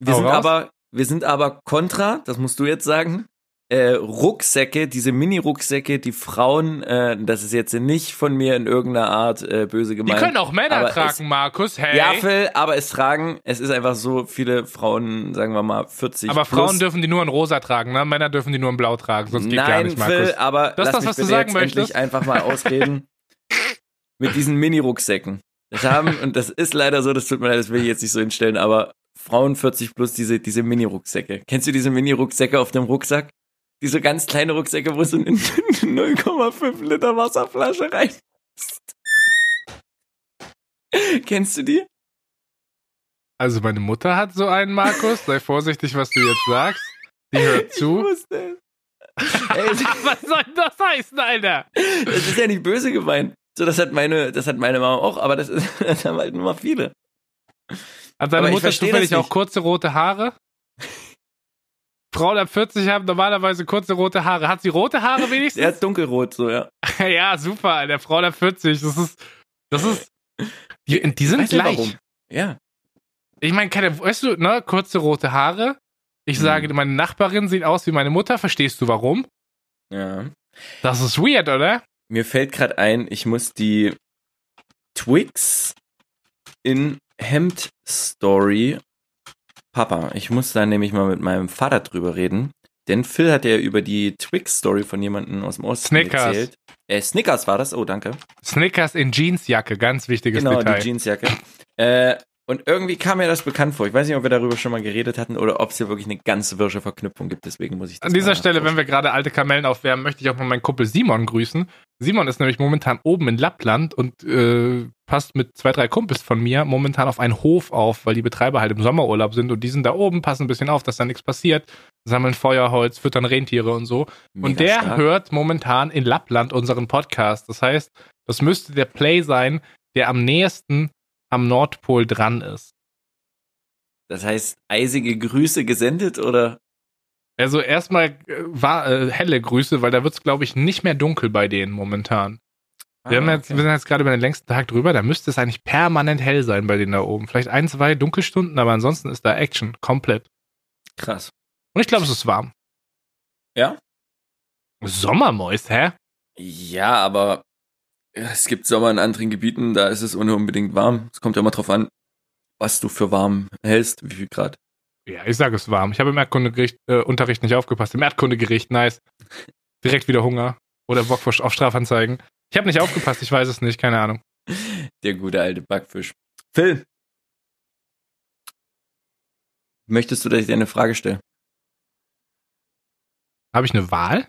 Wir Hau sind raus. aber, wir sind aber kontra, das musst du jetzt sagen. Äh, Rucksäcke, diese Mini-Rucksäcke, die Frauen, äh, das ist jetzt nicht von mir in irgendeiner Art äh, böse Die gemeint. können auch Männer tragen, es- Markus. Hey. Ja, Phil, aber es tragen, es ist einfach so viele Frauen, sagen wir mal 40 aber plus. Frauen dürfen die nur in rosa tragen, ne? Männer dürfen die nur in blau tragen, sonst geht Nein, gar nicht, Markus. Phil, aber Das ist das, was du sagen möchtest? einfach mal ausreden. mit diesen Mini-Rucksäcken. Das haben, und das ist leider so, das tut mir leid, das will ich jetzt nicht so hinstellen, aber Frauen 40 plus diese, diese Mini-Rucksäcke. Kennst du diese Mini-Rucksäcke auf dem Rucksack? Diese ganz kleine Rucksäcke, wo so eine 0,5 Liter Wasserflasche rein ist. Kennst du die? Also meine Mutter hat so einen, Markus. Sei vorsichtig, was du jetzt sagst. Die hört Ich zu. wusste es. Ey, was soll das heißen, Alter? Das ist ja nicht böse gemeint. So, das hat meine, das hat meine Mama auch, aber das, ist, das haben halt nur mal viele. Hat deine ich Mutter zufällig auch kurze rote Haare? Frauen ab 40 haben normalerweise kurze rote Haare. Hat sie rote Haare wenigstens? hat dunkelrot, so, ja. ja, super, Alter. Frau ab 40. Das ist, das ist, die, die sind gleich. warum. Ja. Ich meine, keine, weißt du, ne, kurze rote Haare. Ich sage, meine Nachbarin sieht aus wie meine Mutter. Verstehst du warum? Ja. Das ist weird, oder? Mir fällt gerade ein, ich muss die Twix in Hemd Story. Papa, ich muss da nämlich mal mit meinem Vater drüber reden. Denn Phil hat ja über die Twix-Story von jemandem aus dem Osten Snickers. erzählt. Äh, Snickers war das? Oh, danke. Snickers in Jeansjacke, ganz wichtiges genau, Detail. die Jeansjacke. Äh, und irgendwie kam mir das bekannt vor. Ich weiß nicht, ob wir darüber schon mal geredet hatten oder ob es hier wirklich eine ganz wirsche Verknüpfung gibt. Deswegen muss ich das An dieser Stelle, wenn wir gerade alte Kamellen aufwärmen, möchte ich auch mal meinen Kumpel Simon grüßen. Simon ist nämlich momentan oben in Lappland und äh, passt mit zwei, drei Kumpels von mir momentan auf einen Hof auf, weil die Betreiber halt im Sommerurlaub sind und die sind da oben, passen ein bisschen auf, dass da nichts passiert, sammeln Feuerholz, füttern Rentiere und so. Mega und der stark. hört momentan in Lappland unseren Podcast. Das heißt, das müsste der Play sein, der am nächsten am Nordpol dran ist. Das heißt, eisige Grüße gesendet oder? Also erstmal äh, war äh, helle Grüße, weil da wird es, glaube ich, nicht mehr dunkel bei denen momentan. Wir, haben Ah, jetzt, wir sind jetzt gerade über den längsten Tag drüber, da müsste es eigentlich permanent hell sein bei denen da oben. Vielleicht ein, zwei Dunkelstunden, aber ansonsten ist da Action, komplett. Krass. Und ich glaube, es ist warm. Ja? Sommermoist, hä? Ja, aber es gibt Sommer in anderen Gebieten, da ist es ohne unbedingt warm. Es kommt ja immer drauf an, was du für warm hältst, wie viel Grad. Ja, ich sage es warm. Ich habe im Erdkundeunterricht äh, Unterricht nicht aufgepasst. Im Erdkundegericht, nice. Direkt wieder Hunger. Oder Bock auf Strafanzeigen. Ich habe nicht aufgepasst, ich weiß es nicht, keine Ahnung. Der gute alte Backfisch. Phil. Möchtest du, dass ich dir eine Frage stelle? Habe ich eine Wahl?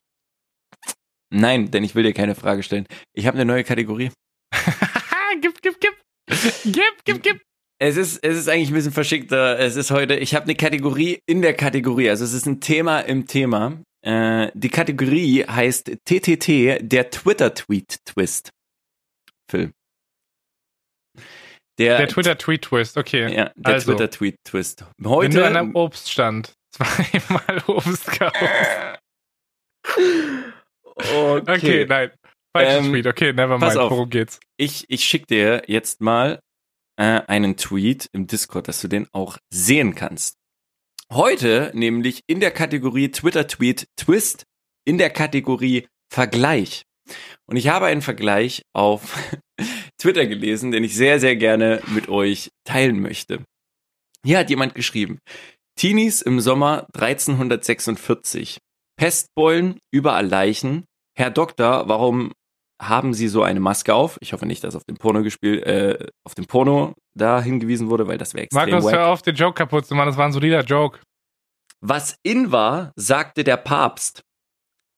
Nein, denn ich will dir keine Frage stellen. Ich habe eine neue Kategorie. gib, gib, gib. Gib, gib, gib. Es ist, es ist eigentlich ein bisschen verschickter. Es ist heute, ich habe eine Kategorie in der Kategorie. Also es ist ein Thema im Thema. Äh, die Kategorie heißt TTT, der Twitter-Tweet-Twist. Phil. Der, Der Twitter-Tweet-Twist, okay. ja, der also. Twitter-Tweet-Twist. Wenn Heute. du an einem Obststand zweimal Obst kaufst. okay. Okay, nein. Falsches Ähm, Tweet. Okay, never mind. auf. Worum geht's? Ich, ich schicke dir jetzt mal äh, einen Tweet im Discord, dass du den auch sehen kannst. Heute nämlich in der Kategorie Twitter-Tweet Twist, in der Kategorie Vergleich. Und ich habe einen Vergleich auf Twitter gelesen, den ich sehr, sehr gerne mit euch teilen möchte. Hier hat jemand geschrieben, Teenies im Sommer 1346. Pestbeulen, überall Leichen. Herr Doktor, warum haben Sie so eine Maske auf? Ich hoffe nicht, dass auf dem Porno gespielt, äh, auf dem Porno da hingewiesen wurde, weil das wäre extrem Markus, wack. hör auf, den Joke kaputt zu machen. Das war ein solider Joke. Was in war, sagte der Papst.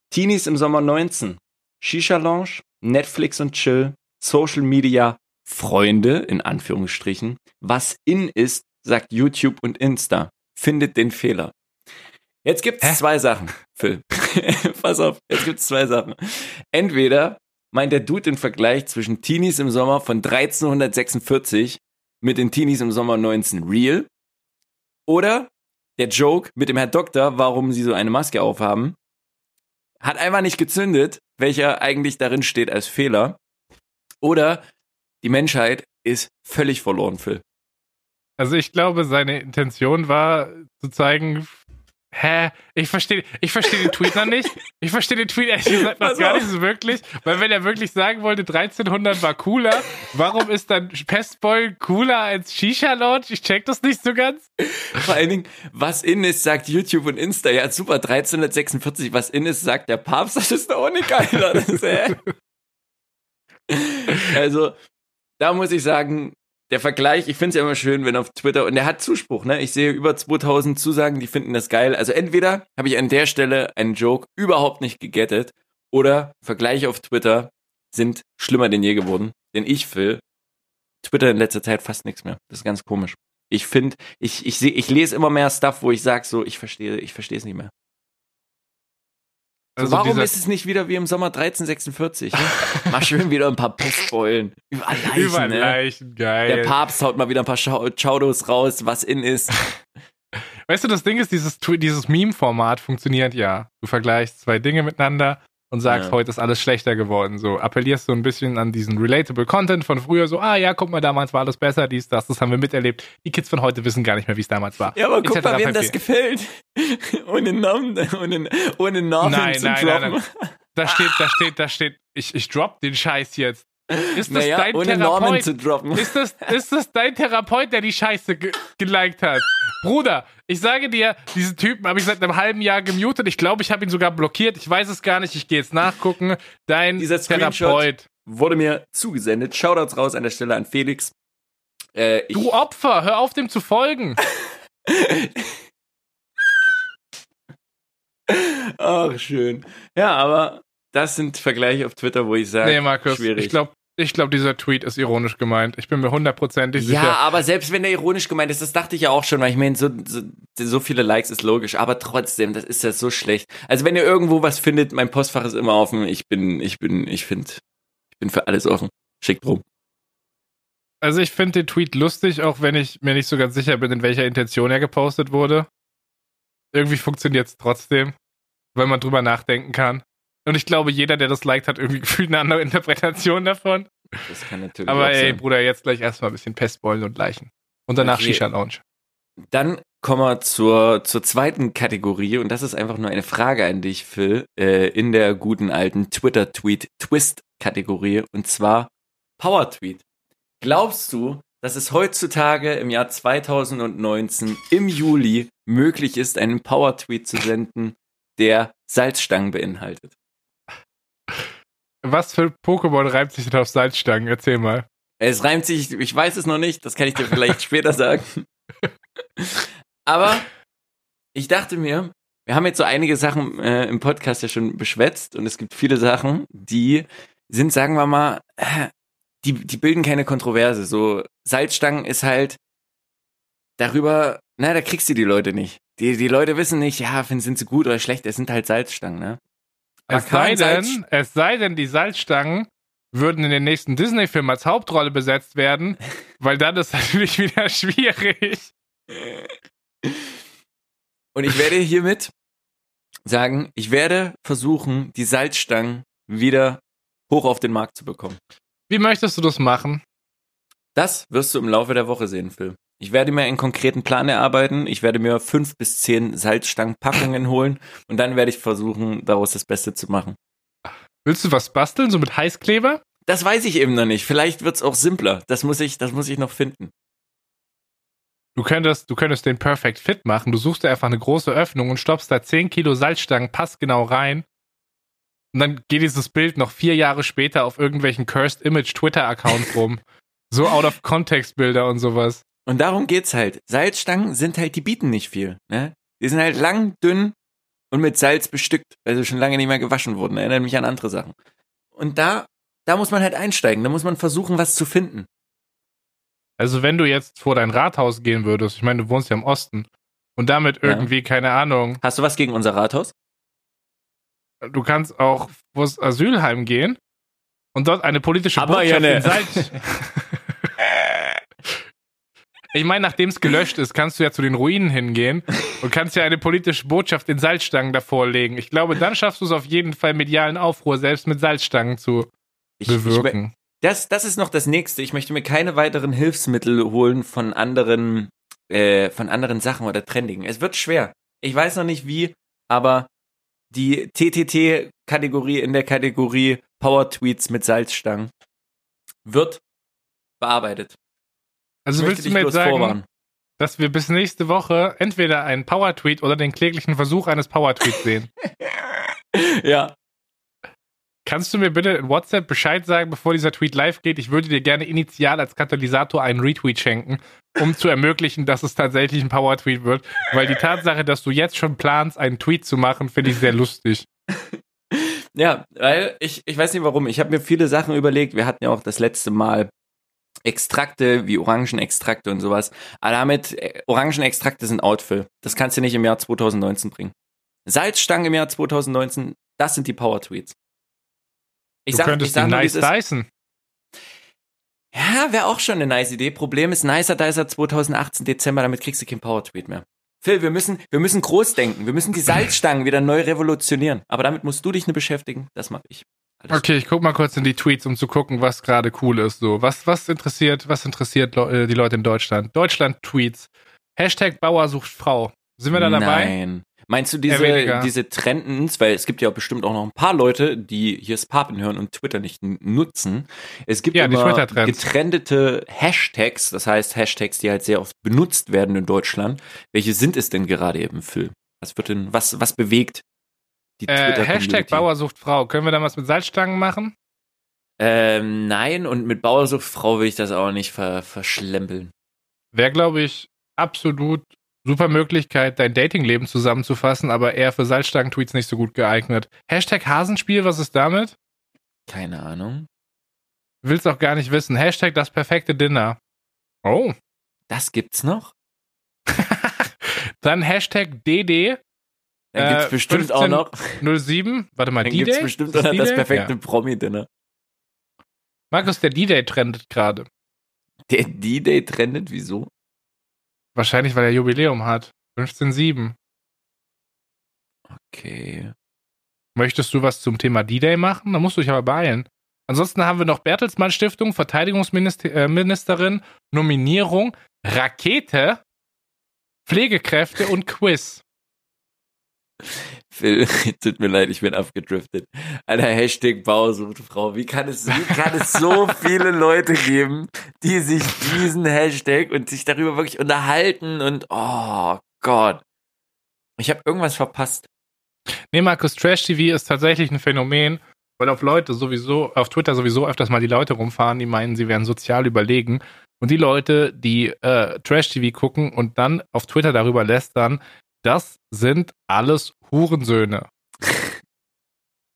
Teenies im Sommer 19. Shisha-Lounge, Netflix und Chill, Social Media, Freunde, in Anführungsstrichen. Was in ist, sagt YouTube und Insta. Findet den Fehler. Jetzt gibt's Hä? zwei Sachen, Phil. Pass auf, jetzt gibt's zwei Sachen. Entweder meint der Dude den Vergleich zwischen Teenies im Sommer von 1346 mit den Teenies im Sommer 19 real. Oder der Joke mit dem Herr Doktor, warum sie so eine Maske aufhaben, hat einfach nicht gezündet, welcher eigentlich darin steht als Fehler. Oder die Menschheit ist völlig verloren, Phil. Also ich glaube, seine Intention war zu zeigen, hä, ich verstehe ich verstehe den Tweet noch nicht. Ich verstehe den Tweet ehrlich gesagt noch gar nicht so wirklich, weil wenn er wirklich sagen wollte, 1300 war cooler, warum ist dann Pestboy cooler als Shisha Lounge? Ich check das nicht so ganz. Vor allen Dingen, was in ist, sagt YouTube und Insta. Ja, super, 1346, was in ist, sagt der Papst. Das ist doch auch nicht geiler. Das ist, hä? Also, da muss ich sagen, der Vergleich, ich finde es ja immer schön, wenn auf Twitter, und der hat Zuspruch, ne? Ich sehe über 2000 Zusagen, die finden das geil. Also entweder habe ich an der Stelle einen Joke überhaupt nicht gegettet, oder Vergleiche auf Twitter sind schlimmer denn je geworden. Denn ich, Phil, Twitter in letzter Zeit fast nichts mehr. Das ist ganz komisch. Ich finde, ich, ich sehe, ich lese immer mehr Stuff, wo ich sage so, ich verstehe, ich verstehe es nicht mehr. So, Also warum ist es nicht wieder wie im Sommer 1346? Ne? Mal schön wieder ein paar Pestbeulen. Überall Leichen, Über ne? Leichen, geil. Der Papst haut mal wieder ein paar Chaudos raus, was in ist. Weißt du, das Ding ist, dieses, dieses Meme-Format funktioniert ja. Du vergleichst zwei Dinge miteinander und sagst, Ja. heute ist alles schlechter geworden. So appellierst so ein bisschen an diesen relatable Content von früher, so, ah ja, guck mal, damals war alles besser, dies, das, das haben wir miterlebt. Die Kids von heute wissen gar nicht mehr, wie es damals war. Ja, aber guck mal, wem das gefällt. ohne Namen, ohne, ohne Namen Nein, zu nein, droppen. nein, Da steht, da steht, da steht, ich, ich drop den Scheiß jetzt. Ist das Naja, dein ohne Therapeut? zu droppen. Ist das, ist das dein Therapeut, der die Scheiße ge geliked hat? Bruder, ich sage dir, diesen Typen habe ich seit einem halben Jahr gemutet. Ich glaube, ich habe ihn sogar blockiert. Ich weiß es gar nicht. Ich gehe jetzt nachgucken. Dein Dieser Therapeut. Wurde mir zugesendet. Shoutouts raus an der Stelle an Felix. Äh, Du Opfer, hör auf, dem zu folgen. Ach, schön. Ja, aber das sind Vergleiche auf Twitter, wo ich sage, Nee, Markus, schwierig. ich glaube, ich glaub, dieser Tweet ist ironisch gemeint. Ich bin mir hundertprozentig ja, sicher. aber selbst wenn der ironisch gemeint ist, das dachte ich ja auch schon, weil ich meine, so, so, so viele Likes ist logisch, aber trotzdem, das ist ja so schlecht. Also wenn ihr irgendwo was findet, mein Postfach ist immer offen. Ich bin, ich bin, ich finde, ich bin für alles offen. Schickt rum. Also ich finde den Tweet lustig, auch wenn ich mir nicht so ganz sicher bin, in welcher Intention er gepostet wurde. Irgendwie funktioniert es trotzdem, weil man drüber nachdenken kann. Und ich glaube, jeder, der das liked, hat irgendwie gefühlt eine andere Interpretation davon. Das kann natürlich Aber ey, sein. Bruder, jetzt gleich erstmal ein bisschen Pestbeulen und Leichen. Und danach Okay. Shisha Lounge. Dann kommen wir zur, zur zweiten Kategorie und das ist einfach nur eine Frage an dich, Phil, äh, in der guten alten Twitter-Tweet-Twist-Kategorie und zwar Power-Tweet. Glaubst du, dass es heutzutage im Jahr 2019 im Juli möglich ist, einen Power-Tweet zu senden, der Salzstangen beinhaltet? Was für Pokémon reibt sich denn auf Salzstangen? Erzähl mal. Es reimt sich, ich weiß es noch nicht, das kann ich dir vielleicht später sagen. Aber ich dachte mir, wir haben jetzt so einige Sachen äh, im Podcast ja schon beschwätzt und es gibt viele Sachen, die sind, sagen wir mal, äh, die, die bilden keine Kontroverse. So Salzstangen ist halt darüber, na, da kriegst du die Leute nicht. Die, die Leute wissen nicht, ja, finden- sind sie gut oder schlecht, es sind halt Salzstangen, ne? Es sei, denn, es sei denn, die Salzstangen würden in den nächsten Disney-Film als Hauptrolle besetzt werden, weil dann ist natürlich wieder schwierig. Und ich werde hiermit sagen, ich werde versuchen, die Salzstangen wieder hoch auf den Markt zu bekommen. Wie möchtest du das machen? Das wirst du im Laufe der Woche sehen, Phil. Ich werde mir einen konkreten Plan erarbeiten. Ich werde mir fünf bis zehn Salzstangenpackungen holen und dann werde ich versuchen, daraus das Beste zu machen. Willst du was basteln, so mit Heißkleber? Das weiß ich eben noch nicht. Vielleicht wird's auch simpler. Das muss ich, das muss ich noch finden. Du könntest, du könntest den Perfect Fit machen. Du suchst dir einfach eine große Öffnung und stoppst da 10 Kilo Salzstangen passgenau rein. Und dann geht dieses Bild noch vier Jahre später auf irgendwelchen Cursed Image Twitter-Accounts rum. So out of context Bilder und sowas. Und darum geht's halt. Salzstangen sind halt, die bieten nicht viel. Ne? Die sind halt lang, dünn und mit Salz bestückt, also schon lange nicht mehr gewaschen wurden. Erinnert mich an andere Sachen. Und da, da muss man halt einsteigen. Da muss man versuchen, was zu finden. Also wenn du jetzt vor dein Rathaus gehen würdest, ich meine, du wohnst ja im Osten, und damit Ja. irgendwie, keine Ahnung, Hast du was gegen unser Rathaus? du kannst auch vors Asylheim gehen und dort eine politische Aber Botschaft ja, ne. in Salz. ich meine, nachdem es gelöscht ist, kannst du ja zu den Ruinen hingehen und kannst ja eine politische Botschaft in Salzstangen davor legen. Ich glaube, dann schaffst du es auf jeden Fall, medialen Aufruhr selbst mit Salzstangen zu Ich, ich, bewirken. das, das ist noch das nächste. Ich möchte mir keine weiteren Hilfsmittel holen von anderen, äh, von anderen Sachen oder Trendigen. Es wird schwer. Ich weiß noch nicht wie, aber die TTT-Kategorie in der Kategorie Power Tweets mit Salzstangen wird bearbeitet. Also willst du mir jetzt sagen, vorwarnen. dass wir bis nächste Woche entweder einen Power-Tweet oder den kläglichen Versuch eines Power-Tweets sehen? Ja. Kannst du mir bitte in WhatsApp Bescheid sagen, bevor dieser Tweet live geht? Ich würde dir gerne initial als Katalysator einen Retweet schenken, um zu ermöglichen, dass es tatsächlich ein Power-Tweet wird. Weil die Tatsache, dass du jetzt schon planst, einen Tweet zu machen, finde ich sehr lustig. Ja, weil ich, ich weiß nicht warum. Ich habe mir viele Sachen überlegt. Wir hatten ja auch das letzte Mal Extrakte wie Orangenextrakte und sowas. Aber damit, äh, Orangenextrakte sind Outfill. Das kannst du nicht im Jahr 2019 bringen. Salzstangen im Jahr 2019, das sind die Power Tweets. Ich du sag, ich könntest sag den nur, Nice. Dyson. Ja, wäre auch schon eine nice Idee. Problem ist, Nicer Dicer 2018 Dezember, damit kriegst du keinen Power Tweet mehr. Phil, wir müssen, wir müssen groß denken. Wir müssen die Salzstangen wieder neu revolutionieren. Aber damit musst du dich nur beschäftigen. Das mache ich. Alles okay, ich guck mal kurz in die Tweets, um zu gucken, was gerade cool ist. So, was, was interessiert, was interessiert Le äh, die Leute in Deutschland? Deutschland-Tweets. Hashtag Bauer sucht Frau. Sind wir da dabei? Nein. Meinst du diese, diese Trendens, weil es gibt ja bestimmt auch noch ein paar Leute, die hier Spapen hören und Twitter nicht nutzen. Es gibt ja, immer getrendete Hashtags, das heißt Hashtags, die halt sehr oft benutzt werden in Deutschland. Welche sind es denn gerade eben, Phil? Was wird denn, was, was bewegt die äh, Twitter Hashtag Bauersucht Frau. Können wir da was mit Salzstangen machen? Ähm, nein, und mit Bauersucht Frau will ich das auch nicht ver verschlempeln. Wäre, glaube ich, absolut super Möglichkeit, dein Datingleben zusammenzufassen, aber eher für Salzstangen-Tweets nicht so gut geeignet. Hashtag Hasenspiel, was ist damit? Keine Ahnung. Willst auch gar nicht wissen. Hashtag das perfekte Dinner. Oh. Das gibt's noch? Dann Hashtag DD. Dann gibt's äh, bestimmt auch noch. 07. Warte mal, D-Day? gibt's bestimmt auch noch das perfekte ja. Promi-Dinner. Markus, der D-Day trendet gerade. Der D-Day trendet? Wieso? Wahrscheinlich, weil er Jubiläum hat. 15.7. Okay. Möchtest du was zum Thema D-Day machen? Da musst du dich aber beeilen. Ansonsten haben wir noch Bertelsmann Stiftung, Verteidigungsministerin, Nominierung, Rakete, Pflegekräfte und Quiz. Phil, tut mir leid, ich bin abgedriftet. Alter, Hashtag Frau. Wie kann es, wie kann es so viele Leute geben, die sich diesen Hashtag und sich darüber wirklich unterhalten und oh Gott. Ich habe irgendwas verpasst. Nee, Markus, Trash TV ist tatsächlich ein Phänomen, weil auf Leute sowieso, auf Twitter sowieso öfters mal die Leute rumfahren, die meinen, sie wären sozial überlegen. Und die Leute, die äh, Trash TV gucken und dann auf Twitter darüber lästern, das sind alles Hurensöhne.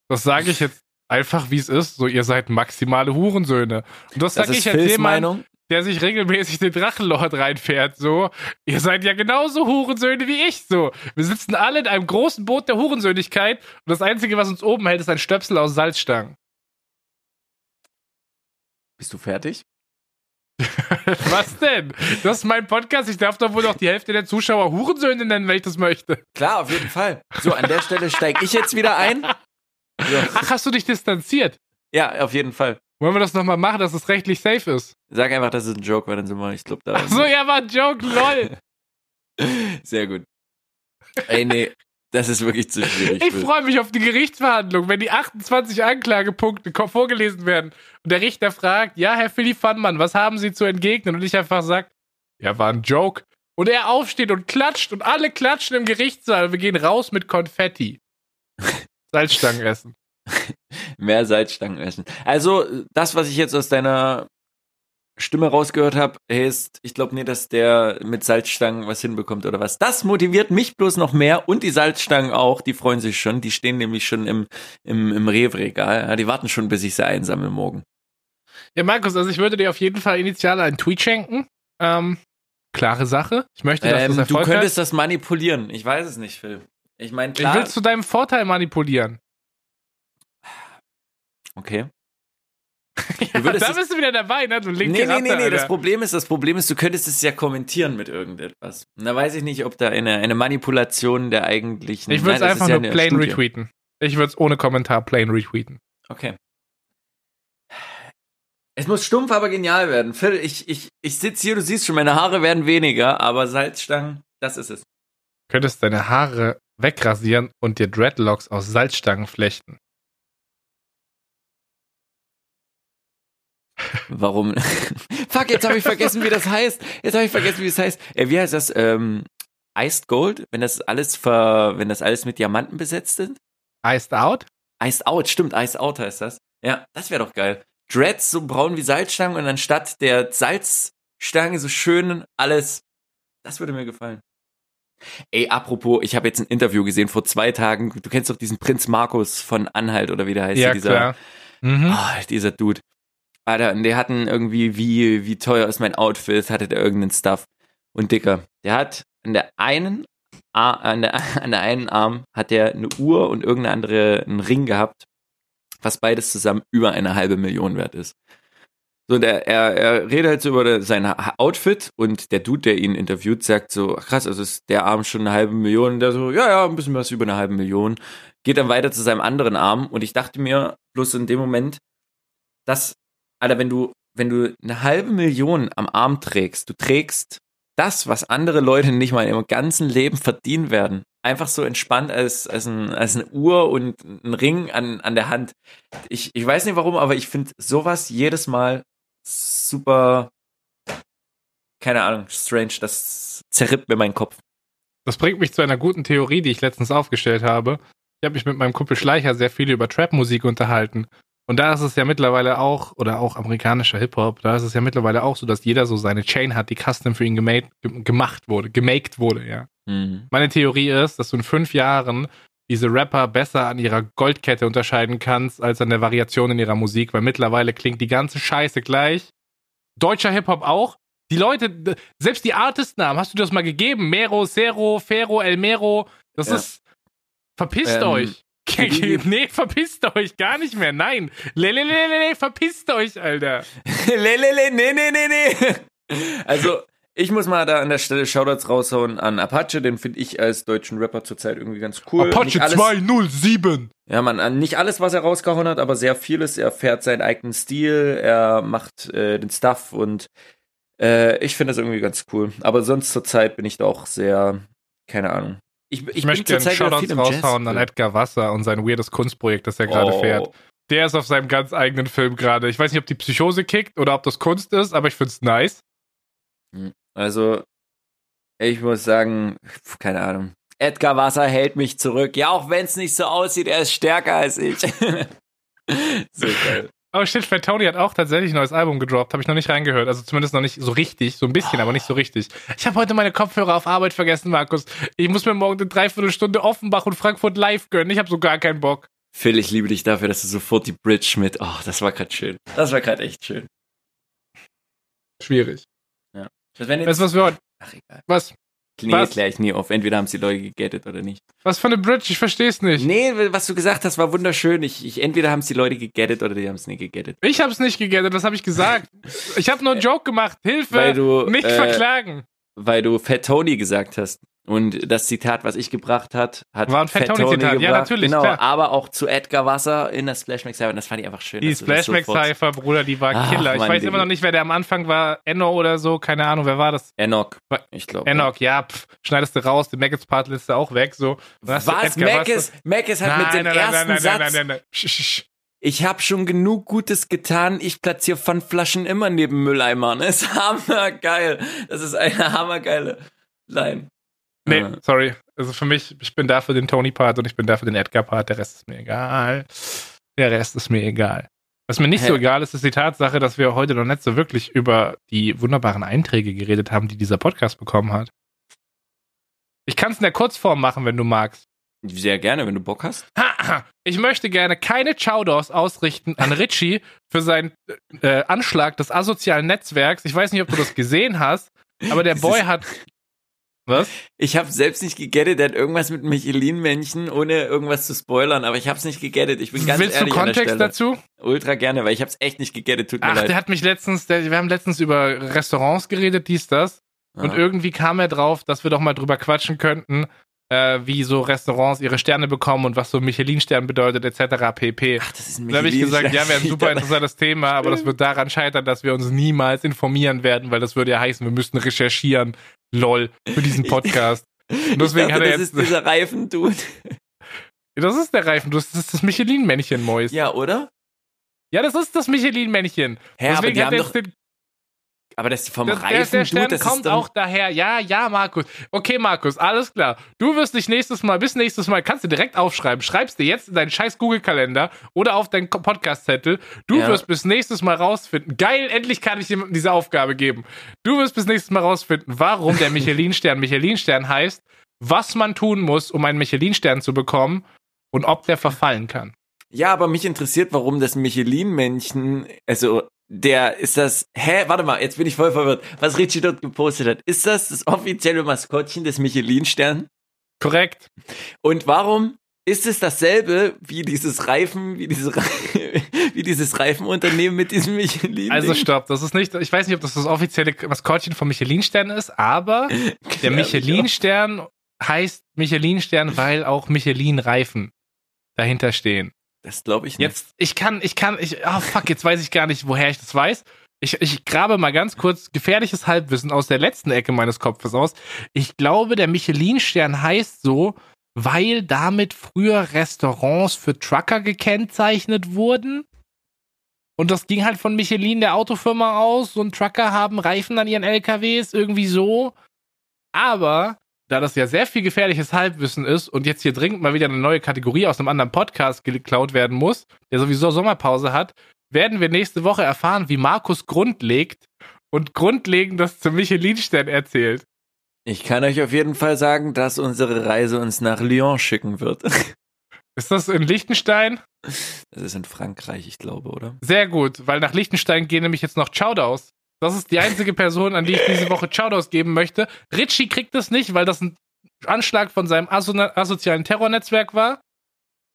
Das sage ich jetzt einfach, wie es ist. So, ihr seid maximale Hurensöhne. Und das, das sage ich als jemand, der sich regelmäßig den Drachenlord reinfährt. So, ihr seid ja genauso Hurensöhne wie ich. So, wir sitzen alle in einem großen Boot der Hurensöhnigkeit und das Einzige, was uns oben hält, ist ein Stöpsel aus Salzstangen. Bist du fertig? Was denn? Das ist mein Podcast. Ich darf doch wohl noch die Hälfte der Zuschauer Hurensöhne nennen, wenn ich das möchte. Klar, auf jeden Fall. So, an der Stelle steige ich jetzt wieder ein. So. Ach, hast du dich distanziert? Ja, auf jeden Fall. Wollen wir das nochmal machen, dass es rechtlich safe ist? Sag einfach, das ist ein Joke, weil dann sind wir, ich glaube, da. Ach so, ja, war ein Joke, lol. Sehr gut. Ey, nee, das ist wirklich zu schwierig. Ich freue mich auf die Gerichtsverhandlung, wenn die 28 Anklagepunkte vorgelesen werden und der Richter fragt, ja, Herr Philipp Fannmann, was haben Sie zu entgegnen? Und ich einfach sage, ja, war ein Joke. Und er aufsteht und klatscht und alle klatschen im Gerichtssaal. Wir gehen raus mit Konfetti. Salzstangen essen. Mehr Salzstangen essen. Also, das, was ich jetzt aus deiner Stimme rausgehört habe, heißt, ich glaube nicht, dass der mit Salzstangen was hinbekommt oder was. Das motiviert mich bloß noch mehr und die Salzstangen auch, die freuen sich schon. Die stehen nämlich schon im, im, im Rewe-Regal. Ja, die warten schon, bis ich sie einsammle morgen. Ja, Markus, also ich würde dir auf jeden Fall initial einen Tweet schenken. Ähm, klare Sache. Ich möchte, dass ähm, das Du könntest hat. das manipulieren. Ich weiß es nicht, Phil. Ich meine, klar. Ich will zu deinem Vorteil manipulieren. Okay ja, da bist du wieder dabei, ne? Du linke nee, nee, nee, nee, das Problem ist, das Problem ist, du könntest es ja kommentieren mit irgendetwas. Und da weiß ich nicht, ob da eine, eine Manipulation der eigentlichen. Ich würde es einfach nur ja plain Studie. retweeten. Ich würde es ohne Kommentar plain retweeten. Okay. Es muss stumpf, aber genial werden. Phil, ich, ich, ich sitze hier, du siehst schon, meine Haare werden weniger, aber Salzstangen, das ist es. Könntest deine Haare wegrasieren und dir Dreadlocks aus Salzstangen flechten. Warum? Fuck, jetzt habe ich vergessen, wie das heißt. Jetzt habe ich vergessen, wie es heißt. Äh, wie heißt das? Ähm, Iced Gold, wenn das alles ver, wenn das alles mit Diamanten besetzt ist? Iced Out? Iced Out, stimmt, Iced Out heißt das. Ja, das wäre doch geil. Dreads so braun wie Salzstangen und anstatt der Salzstange so schön alles. Das würde mir gefallen. Ey, apropos, ich habe jetzt ein Interview gesehen vor zwei Tagen. Du kennst doch diesen Prinz Markus von Anhalt oder wie der heißt. Ja, dieser, klar. Mhm. Oh, dieser Dude. Alter, und der hatten irgendwie, wie, wie teuer ist mein Outfit, hatte der irgendeinen Stuff. Und Dicker, der hat an der einen, an der, an der einen Arm hat der eine Uhr und irgendeine andere einen Ring gehabt, was beides zusammen über eine halbe Million wert ist. So, und er, er, er redet halt so über sein Outfit und der Dude, der ihn interviewt, sagt so, krass, also ist der Arm schon eine halbe Million? Und der so, ja, ja, ein bisschen was über eine halbe Million. Geht dann weiter zu seinem anderen Arm und ich dachte mir bloß in dem Moment, dass, Alter, wenn du, wenn du eine halbe Million am Arm trägst, du trägst das, was andere Leute nicht mal im ganzen Leben verdienen werden. Einfach so entspannt als, als, ein, als eine Uhr und ein Ring an, an der Hand. Ich, ich weiß nicht warum, aber ich finde sowas jedes Mal super, keine Ahnung, strange. Das zerrippt mir meinen Kopf. Das bringt mich zu einer guten Theorie, die ich letztens aufgestellt habe. Ich habe mich mit meinem Kumpel Schleicher sehr viel über Trap-Musik unterhalten. Und da ist es ja mittlerweile auch, oder auch amerikanischer Hip-Hop, da ist es ja mittlerweile auch so, dass jeder so seine Chain hat, die custom für ihn gemade, gemacht wurde, gemaked wurde, ja. Mhm. Meine Theorie ist, dass du in fünf Jahren diese Rapper besser an ihrer Goldkette unterscheiden kannst, als an der Variation in ihrer Musik, weil mittlerweile klingt die ganze Scheiße gleich. Deutscher Hip-Hop auch. Die Leute, selbst die Artistnamen, hast du das mal gegeben? Mero, Cero, Fero, El Mero. Das ja. ist. Verpisst ähm, euch. Nee, verpisst euch gar nicht mehr. Nein. Lelelele, verpisst euch, Alter. Lelele, nee, nee, nee, nee. Also, ich muss mal da an der Stelle Shoutouts raushauen an Apache, den finde ich als deutschen Rapper zurzeit irgendwie ganz cool. Apache alles, 207! Ja, man, nicht alles, was er rausgehauen hat, aber sehr vieles. Er fährt seinen eigenen Stil, er macht äh, den Stuff und äh, ich finde das irgendwie ganz cool. Aber sonst zurzeit bin ich da auch sehr, keine Ahnung. Ich, ich, ich möchte gerne Shoutouts raushauen an Edgar Wasser und sein weirdes Kunstprojekt, das er gerade oh. fährt. Der ist auf seinem ganz eigenen Film gerade. Ich weiß nicht, ob die Psychose kickt oder ob das Kunst ist, aber ich finde es nice. Hm. Also, ich muss sagen, keine Ahnung. Edgar Wasser hält mich zurück. Ja, auch wenn es nicht so aussieht, er ist stärker als ich. so geil. Oh shit, Fat Tony hat auch tatsächlich ein neues Album gedroppt. Habe ich noch nicht reingehört. Also zumindest noch nicht so richtig. So ein bisschen, oh. aber nicht so richtig. Ich habe heute meine Kopfhörer auf Arbeit vergessen, Markus. Ich muss mir morgen eine Dreiviertelstunde Offenbach und Frankfurt live gönnen. Ich habe so gar keinen Bock. Phil, ich liebe dich dafür, dass du sofort die Bridge mit. Oh, das war gerade schön. Das war gerade echt schön. Schwierig. Das jetzt, weißt du, was wir heute. Ach, egal. Was? Nee, was? kläre ich nie auf. Entweder haben sie Leute gegettet oder nicht. Was für eine Bridge? Ich verstehe es nicht. Nee, was du gesagt hast, war wunderschön. Ich, ich, entweder haben sie Leute gegettet oder die haben es nicht gegettet. Ich habe es nicht gegettet, das habe ich gesagt. ich habe nur einen Joke gemacht. Hilfe! Weil du, nicht äh, verklagen. Weil du Fat Tony gesagt hast. Und das Zitat, was ich gebracht hat, hat War ein Fat, Fat Tony, Tony Zitat. Gebracht. Ja, natürlich. Genau, klar. aber auch zu Edgar Wasser in der Splash Mac Cypher. Das fand ich einfach schön. Die Splash Mac Cypher, Bruder, die war Ach, Killer. Ich weiß immer noch nicht, wer der am Anfang war. Enno oder so. Keine Ahnung, wer war das? Enoch, ich glaube. Enoch, ja. Pff, schneidest du raus, die Maggots Partliste auch weg. So. Was? Mac Mackes hat nein, mit dem nein, ersten nein, nein, Satz... Nein, nein, nein, nein. Ich habe schon genug Gutes getan. Ich platziere Pfandflaschen immer neben Mülleimern. Das ist hammergeil. Das ist eine hammergeile Line. Nee, äh. sorry. Also für mich, ich bin da für den Tony-Part und ich bin da für den Edgar-Part. Der Rest ist mir egal. Der Rest ist mir egal. Was mir nicht Hä? so egal ist, ist die Tatsache, dass wir heute noch nicht so wirklich über die wunderbaren Einträge geredet haben, die dieser Podcast bekommen hat. Ich kann es in der Kurzform machen, wenn du magst. Sehr gerne, wenn du Bock hast. Ich möchte gerne keine Chowdors ausrichten an Richie für seinen äh, Anschlag des asozialen Netzwerks. Ich weiß nicht, ob du das gesehen hast, aber der Boy hat was? Ich habe selbst nicht gegettet, der hat irgendwas mit Michelin-Männchen, ohne irgendwas zu spoilern, aber ich habe es nicht gegettet. Ich bin ganz Willst ehrlich du Kontext dazu? Ultra gerne, weil ich habe es echt nicht gegettet, tut mir Ach, leid. der hat mich letztens, der, wir haben letztens über Restaurants geredet, dies, das. Aha. Und irgendwie kam er drauf, dass wir doch mal drüber quatschen könnten, äh, wie so Restaurants ihre Sterne bekommen und was so Michelin-Stern bedeutet, etc. pp. Ach, das ist ein Da habe ich gesagt, ja, wäre ein super interessantes Thema, aber das wird daran scheitern, dass wir uns niemals informieren werden, weil das würde ja heißen, wir müssten recherchieren, lol, für diesen Podcast. Und deswegen dachte, hat er jetzt. Das ist dieser Reifendude. Das ist der Reifendude, das ist das Michelin-Männchen, Mois. Ja, oder? Ja, das ist das Michelin-Männchen. Deswegen aber die haben doch, den, aber das vom das, Reifen, der Stern du, das kommt auch daher. Ja, ja, Markus. Okay, Markus, alles klar. Du wirst dich nächstes Mal, bis nächstes Mal, kannst du direkt aufschreiben. Schreibst dir jetzt in deinen scheiß Google-Kalender oder auf deinen Podcast-Zettel. Du ja. wirst bis nächstes Mal rausfinden. Geil, endlich kann ich dir diese Aufgabe geben. Du wirst bis nächstes Mal rausfinden, warum der Michelin-Stern Michelin-Stern heißt, was man tun muss, um einen Michelin-Stern zu bekommen und ob der verfallen kann. Ja, aber mich interessiert, warum das Michelin-Männchen, also der ist das, hä, warte mal, jetzt bin ich voll verwirrt, was Richie dort gepostet hat. Ist das das offizielle Maskottchen des Michelin-Stern? Korrekt. Und warum ist es dasselbe wie dieses Reifen, wie dieses, wie dieses Reifenunternehmen mit diesem Michelin? Also stopp, das ist nicht, ich weiß nicht, ob das das offizielle Maskottchen vom Michelin-Stern ist, aber der Michelin-Stern heißt Michelin-Stern, weil auch Michelin-Reifen dahinter stehen. Das glaube ich nicht. Jetzt, ich kann, ich kann, ich, oh fuck, jetzt weiß ich gar nicht, woher ich das weiß. Ich, ich grabe mal ganz kurz gefährliches Halbwissen aus der letzten Ecke meines Kopfes aus. Ich glaube, der Michelin-Stern heißt so, weil damit früher Restaurants für Trucker gekennzeichnet wurden. Und das ging halt von Michelin, der Autofirma, aus. Und Trucker haben Reifen an ihren LKWs, irgendwie so. Aber da das ja sehr viel gefährliches Halbwissen ist und jetzt hier dringend mal wieder eine neue Kategorie aus einem anderen Podcast geklaut werden muss, der sowieso Sommerpause hat, werden wir nächste Woche erfahren, wie Markus grundlegt und grundlegend das zum Michelin-Stern erzählt. Ich kann euch auf jeden Fall sagen, dass unsere Reise uns nach Lyon schicken wird. Ist das in Liechtenstein? Das ist in Frankreich, ich glaube, oder? Sehr gut, weil nach Liechtenstein gehen nämlich jetzt noch Chowdaus. Das ist die einzige Person, an die ich diese Woche Chowdaus geben möchte. Richie kriegt es nicht, weil das ein Anschlag von seinem aso asozialen Terrornetzwerk war.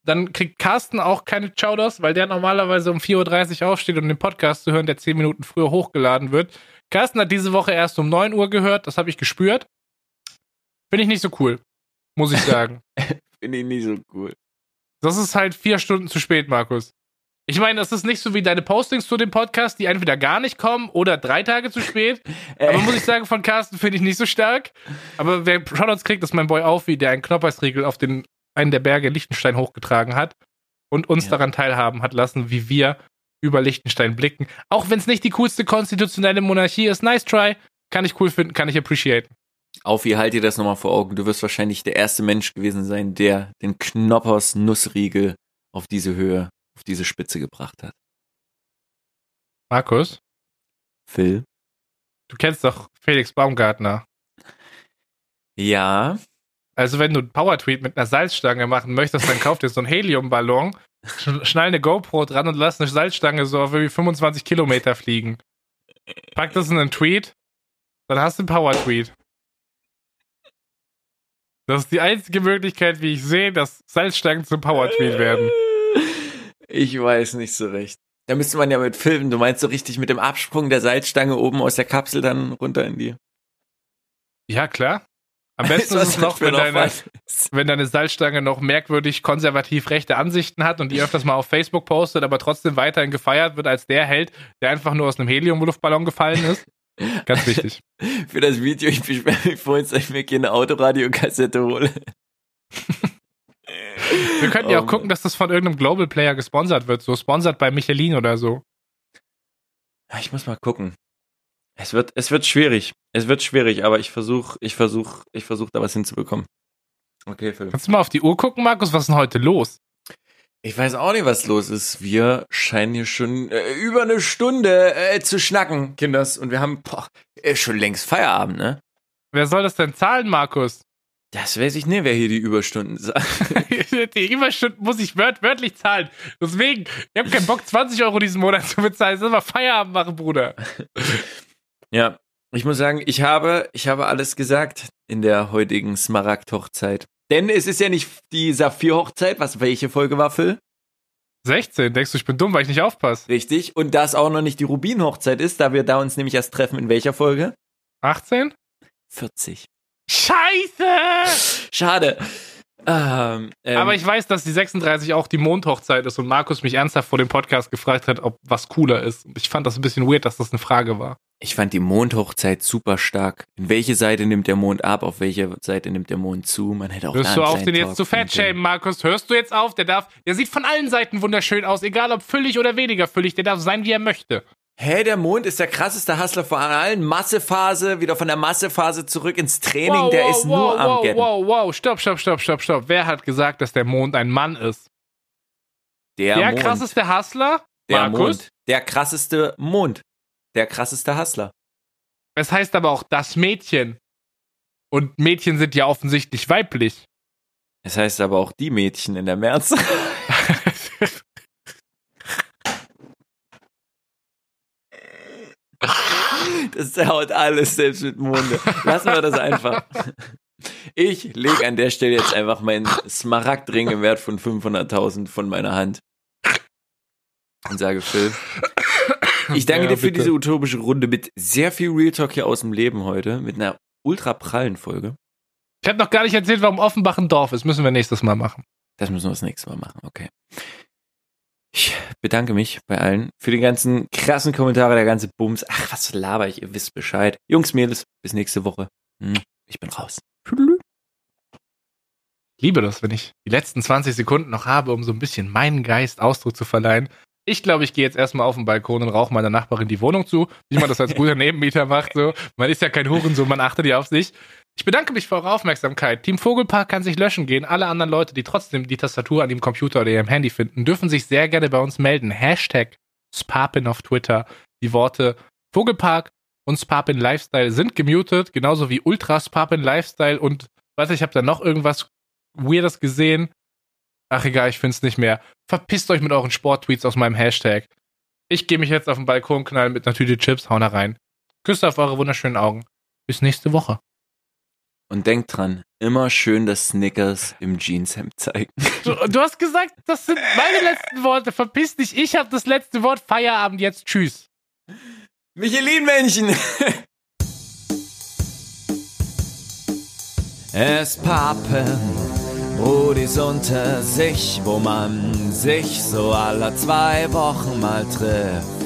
Dann kriegt Carsten auch keine Chowdaus, weil der normalerweise um 4.30 Uhr aufsteht, um den Podcast zu hören, der 10 Minuten früher hochgeladen wird. Carsten hat diese Woche erst um 9 Uhr gehört, das habe ich gespürt. Finde ich nicht so cool, muss ich sagen. Finde ich nicht so cool. Das ist halt vier Stunden zu spät, Markus. Ich meine, das ist nicht so wie deine Postings zu dem Podcast, die entweder gar nicht kommen oder drei Tage zu spät. Aber muss ich sagen, von Carsten finde ich nicht so stark. Aber wer Shoutouts kriegt, ist mein Boy Aufi, der einen Knoppersriegel auf den einen der Berge Liechtenstein hochgetragen hat und uns ja. daran teilhaben hat lassen, wie wir über Liechtenstein blicken. Auch wenn es nicht die coolste konstitutionelle Monarchie ist, nice try. Kann ich cool finden, kann ich appreciaten. Aufi, halt dir das nochmal vor Augen. Du wirst wahrscheinlich der erste Mensch gewesen sein, der den Knoppers Nussriegel auf diese Höhe auf diese Spitze gebracht hat. Markus? Phil? Du kennst doch Felix Baumgartner. Ja. Also wenn du einen Power-Tweet mit einer Salzstange machen möchtest, dann kauf dir so einen Heliumballon, schnall eine GoPro dran und lass eine Salzstange so auf irgendwie 25 Kilometer fliegen. Pack das in einen Tweet, dann hast du einen Power-Tweet. Das ist die einzige Möglichkeit, wie ich sehe, dass Salzstangen zum Power-Tweet werden. Ich weiß nicht so recht. Da müsste man ja mit filmen. Du meinst so richtig mit dem Absprung der Salzstange oben aus der Kapsel dann runter in die. Ja, klar. Am besten ist es noch, wenn deine, wenn deine Salzstange noch merkwürdig konservativ rechte Ansichten hat und die öfters mal auf Facebook postet, aber trotzdem weiterhin gefeiert wird als der Held, der einfach nur aus einem Heliumluftballon gefallen ist. Ganz wichtig. Für das Video, ich beschwere mich vorhin, dass ich mir keine Autoradiokassette hole. Wir könnten ja auch gucken, dass das von irgendeinem Global Player gesponsert wird, so sponsert bei Michelin oder so. Ich muss mal gucken. Es wird, es wird schwierig. Es wird schwierig, aber ich versuche, ich versuche, ich versuche da was hinzubekommen. Okay, Philipp. Kannst du mal auf die Uhr gucken, Markus? Was ist denn heute los? Ich weiß auch nicht, was los ist. Wir scheinen hier schon äh, über eine Stunde äh, zu schnacken, Kinders. Und wir haben boah, äh, schon längst Feierabend, ne? Wer soll das denn zahlen, Markus? Das weiß ich nicht, wer hier die Überstunden sagt. die Überstunden muss ich wört wörtlich zahlen. Deswegen, ich habe keinen Bock, 20 Euro diesen Monat zu bezahlen. Das ist mal Feierabend machen, Bruder. Ja, ich muss sagen, ich habe, ich habe alles gesagt in der heutigen Smaragd-Hochzeit. Denn es ist ja nicht die Saphir-Hochzeit. Was, welche Folge war, Phil? 16. Denkst du, ich bin dumm, weil ich nicht aufpasse? Richtig. Und das auch noch nicht die Rubin-Hochzeit ist, da wir da uns nämlich erst treffen. In welcher Folge? 18? 40. Scheiße! Schade. Ähm, ähm, Aber ich weiß, dass die 36 auch die Mondhochzeit ist und Markus mich ernsthaft vor dem Podcast gefragt hat, ob was cooler ist. Ich fand das ein bisschen weird, dass das eine Frage war. Ich fand die Mondhochzeit super stark. In welche Seite nimmt der Mond ab, auf welche Seite nimmt der Mond zu? Man hätte auch Hörst du auf, den jetzt zu fatshamen, Markus? Hörst du jetzt auf? Der darf, der sieht von allen Seiten wunderschön aus, egal ob füllig oder weniger füllig. Der darf sein, wie er möchte. Hä, der Mond ist der krasseste Hustler von allen. Massephase, wieder von der Massephase zurück ins Training. Wow, der wow, ist nur wow, am wow, Getten. Wow, wow, stopp, stopp, stopp, stopp, stopp. Wer hat gesagt, dass der Mond ein Mann ist? Der, der Mond. krasseste Hustler? Der Markus? Mond. Der krasseste Mond. Der krasseste Hustler. Es heißt aber auch das Mädchen. Und Mädchen sind ja offensichtlich weiblich. Es heißt aber auch die Mädchen in der März. Das haut alles selbst mit Monde. Lassen wir das einfach. Ich lege an der Stelle jetzt einfach meinen Smaragdring im Wert von 500.000 von meiner Hand und sage Phil, ich danke Ja, dir für bitte. diese utopische Runde mit sehr viel Real Talk hier aus dem Leben heute, mit einer ultra prallen Folge. Ich habe noch gar nicht erzählt, warum Offenbach ein Dorf ist. Müssen wir nächstes Mal machen. Das müssen wir das nächste Mal machen, okay. Ich bedanke mich bei allen für die ganzen krassen Kommentare, der ganze Bums. Ach, was laber ich, ihr wisst Bescheid. Jungs, Mädels, bis nächste Woche. Hm, Ich bin raus. Liebe das, wenn ich die letzten 20 Sekunden noch habe, um so ein bisschen meinen Geist Ausdruck zu verleihen. Ich glaube, ich gehe jetzt erstmal auf den Balkon und rauche meiner Nachbarin die Wohnung zu, wie man das als guter Nebenmieter macht. So. Man ist ja kein Hurensohn, man achtet ja auf sich. Ich bedanke mich für eure Aufmerksamkeit. Team Vogelpark kann sich löschen gehen. Alle anderen Leute, die trotzdem die Tastatur an ihrem Computer oder ihrem Handy finden, dürfen sich sehr gerne bei uns melden. Hashtag Spapin auf Twitter. Die Worte Vogelpark und Spapin Lifestyle sind gemutet, genauso wie Ultra Spapin Lifestyle und weiß ich, habe da noch irgendwas Weirdes gesehen. Ach egal, ich find's nicht mehr. Verpisst euch mit euren Sporttweets aus meinem Hashtag. Ich gehe mich jetzt auf den Balkon knallen mit einer Tüte Chips, hauen da rein. Küsse auf eure wunderschönen Augen. Bis nächste Woche. Und denkt dran, immer schön das Snickers im Jeanshemd zeigen. Du, du hast gesagt, das sind meine letzten Worte. Verpiss dich, ich habe das letzte Wort. Feierabend jetzt. Tschüss. Michelin-Männchen! Es pappen Brudis unter sich, wo man sich so alle zwei Wochen mal trifft.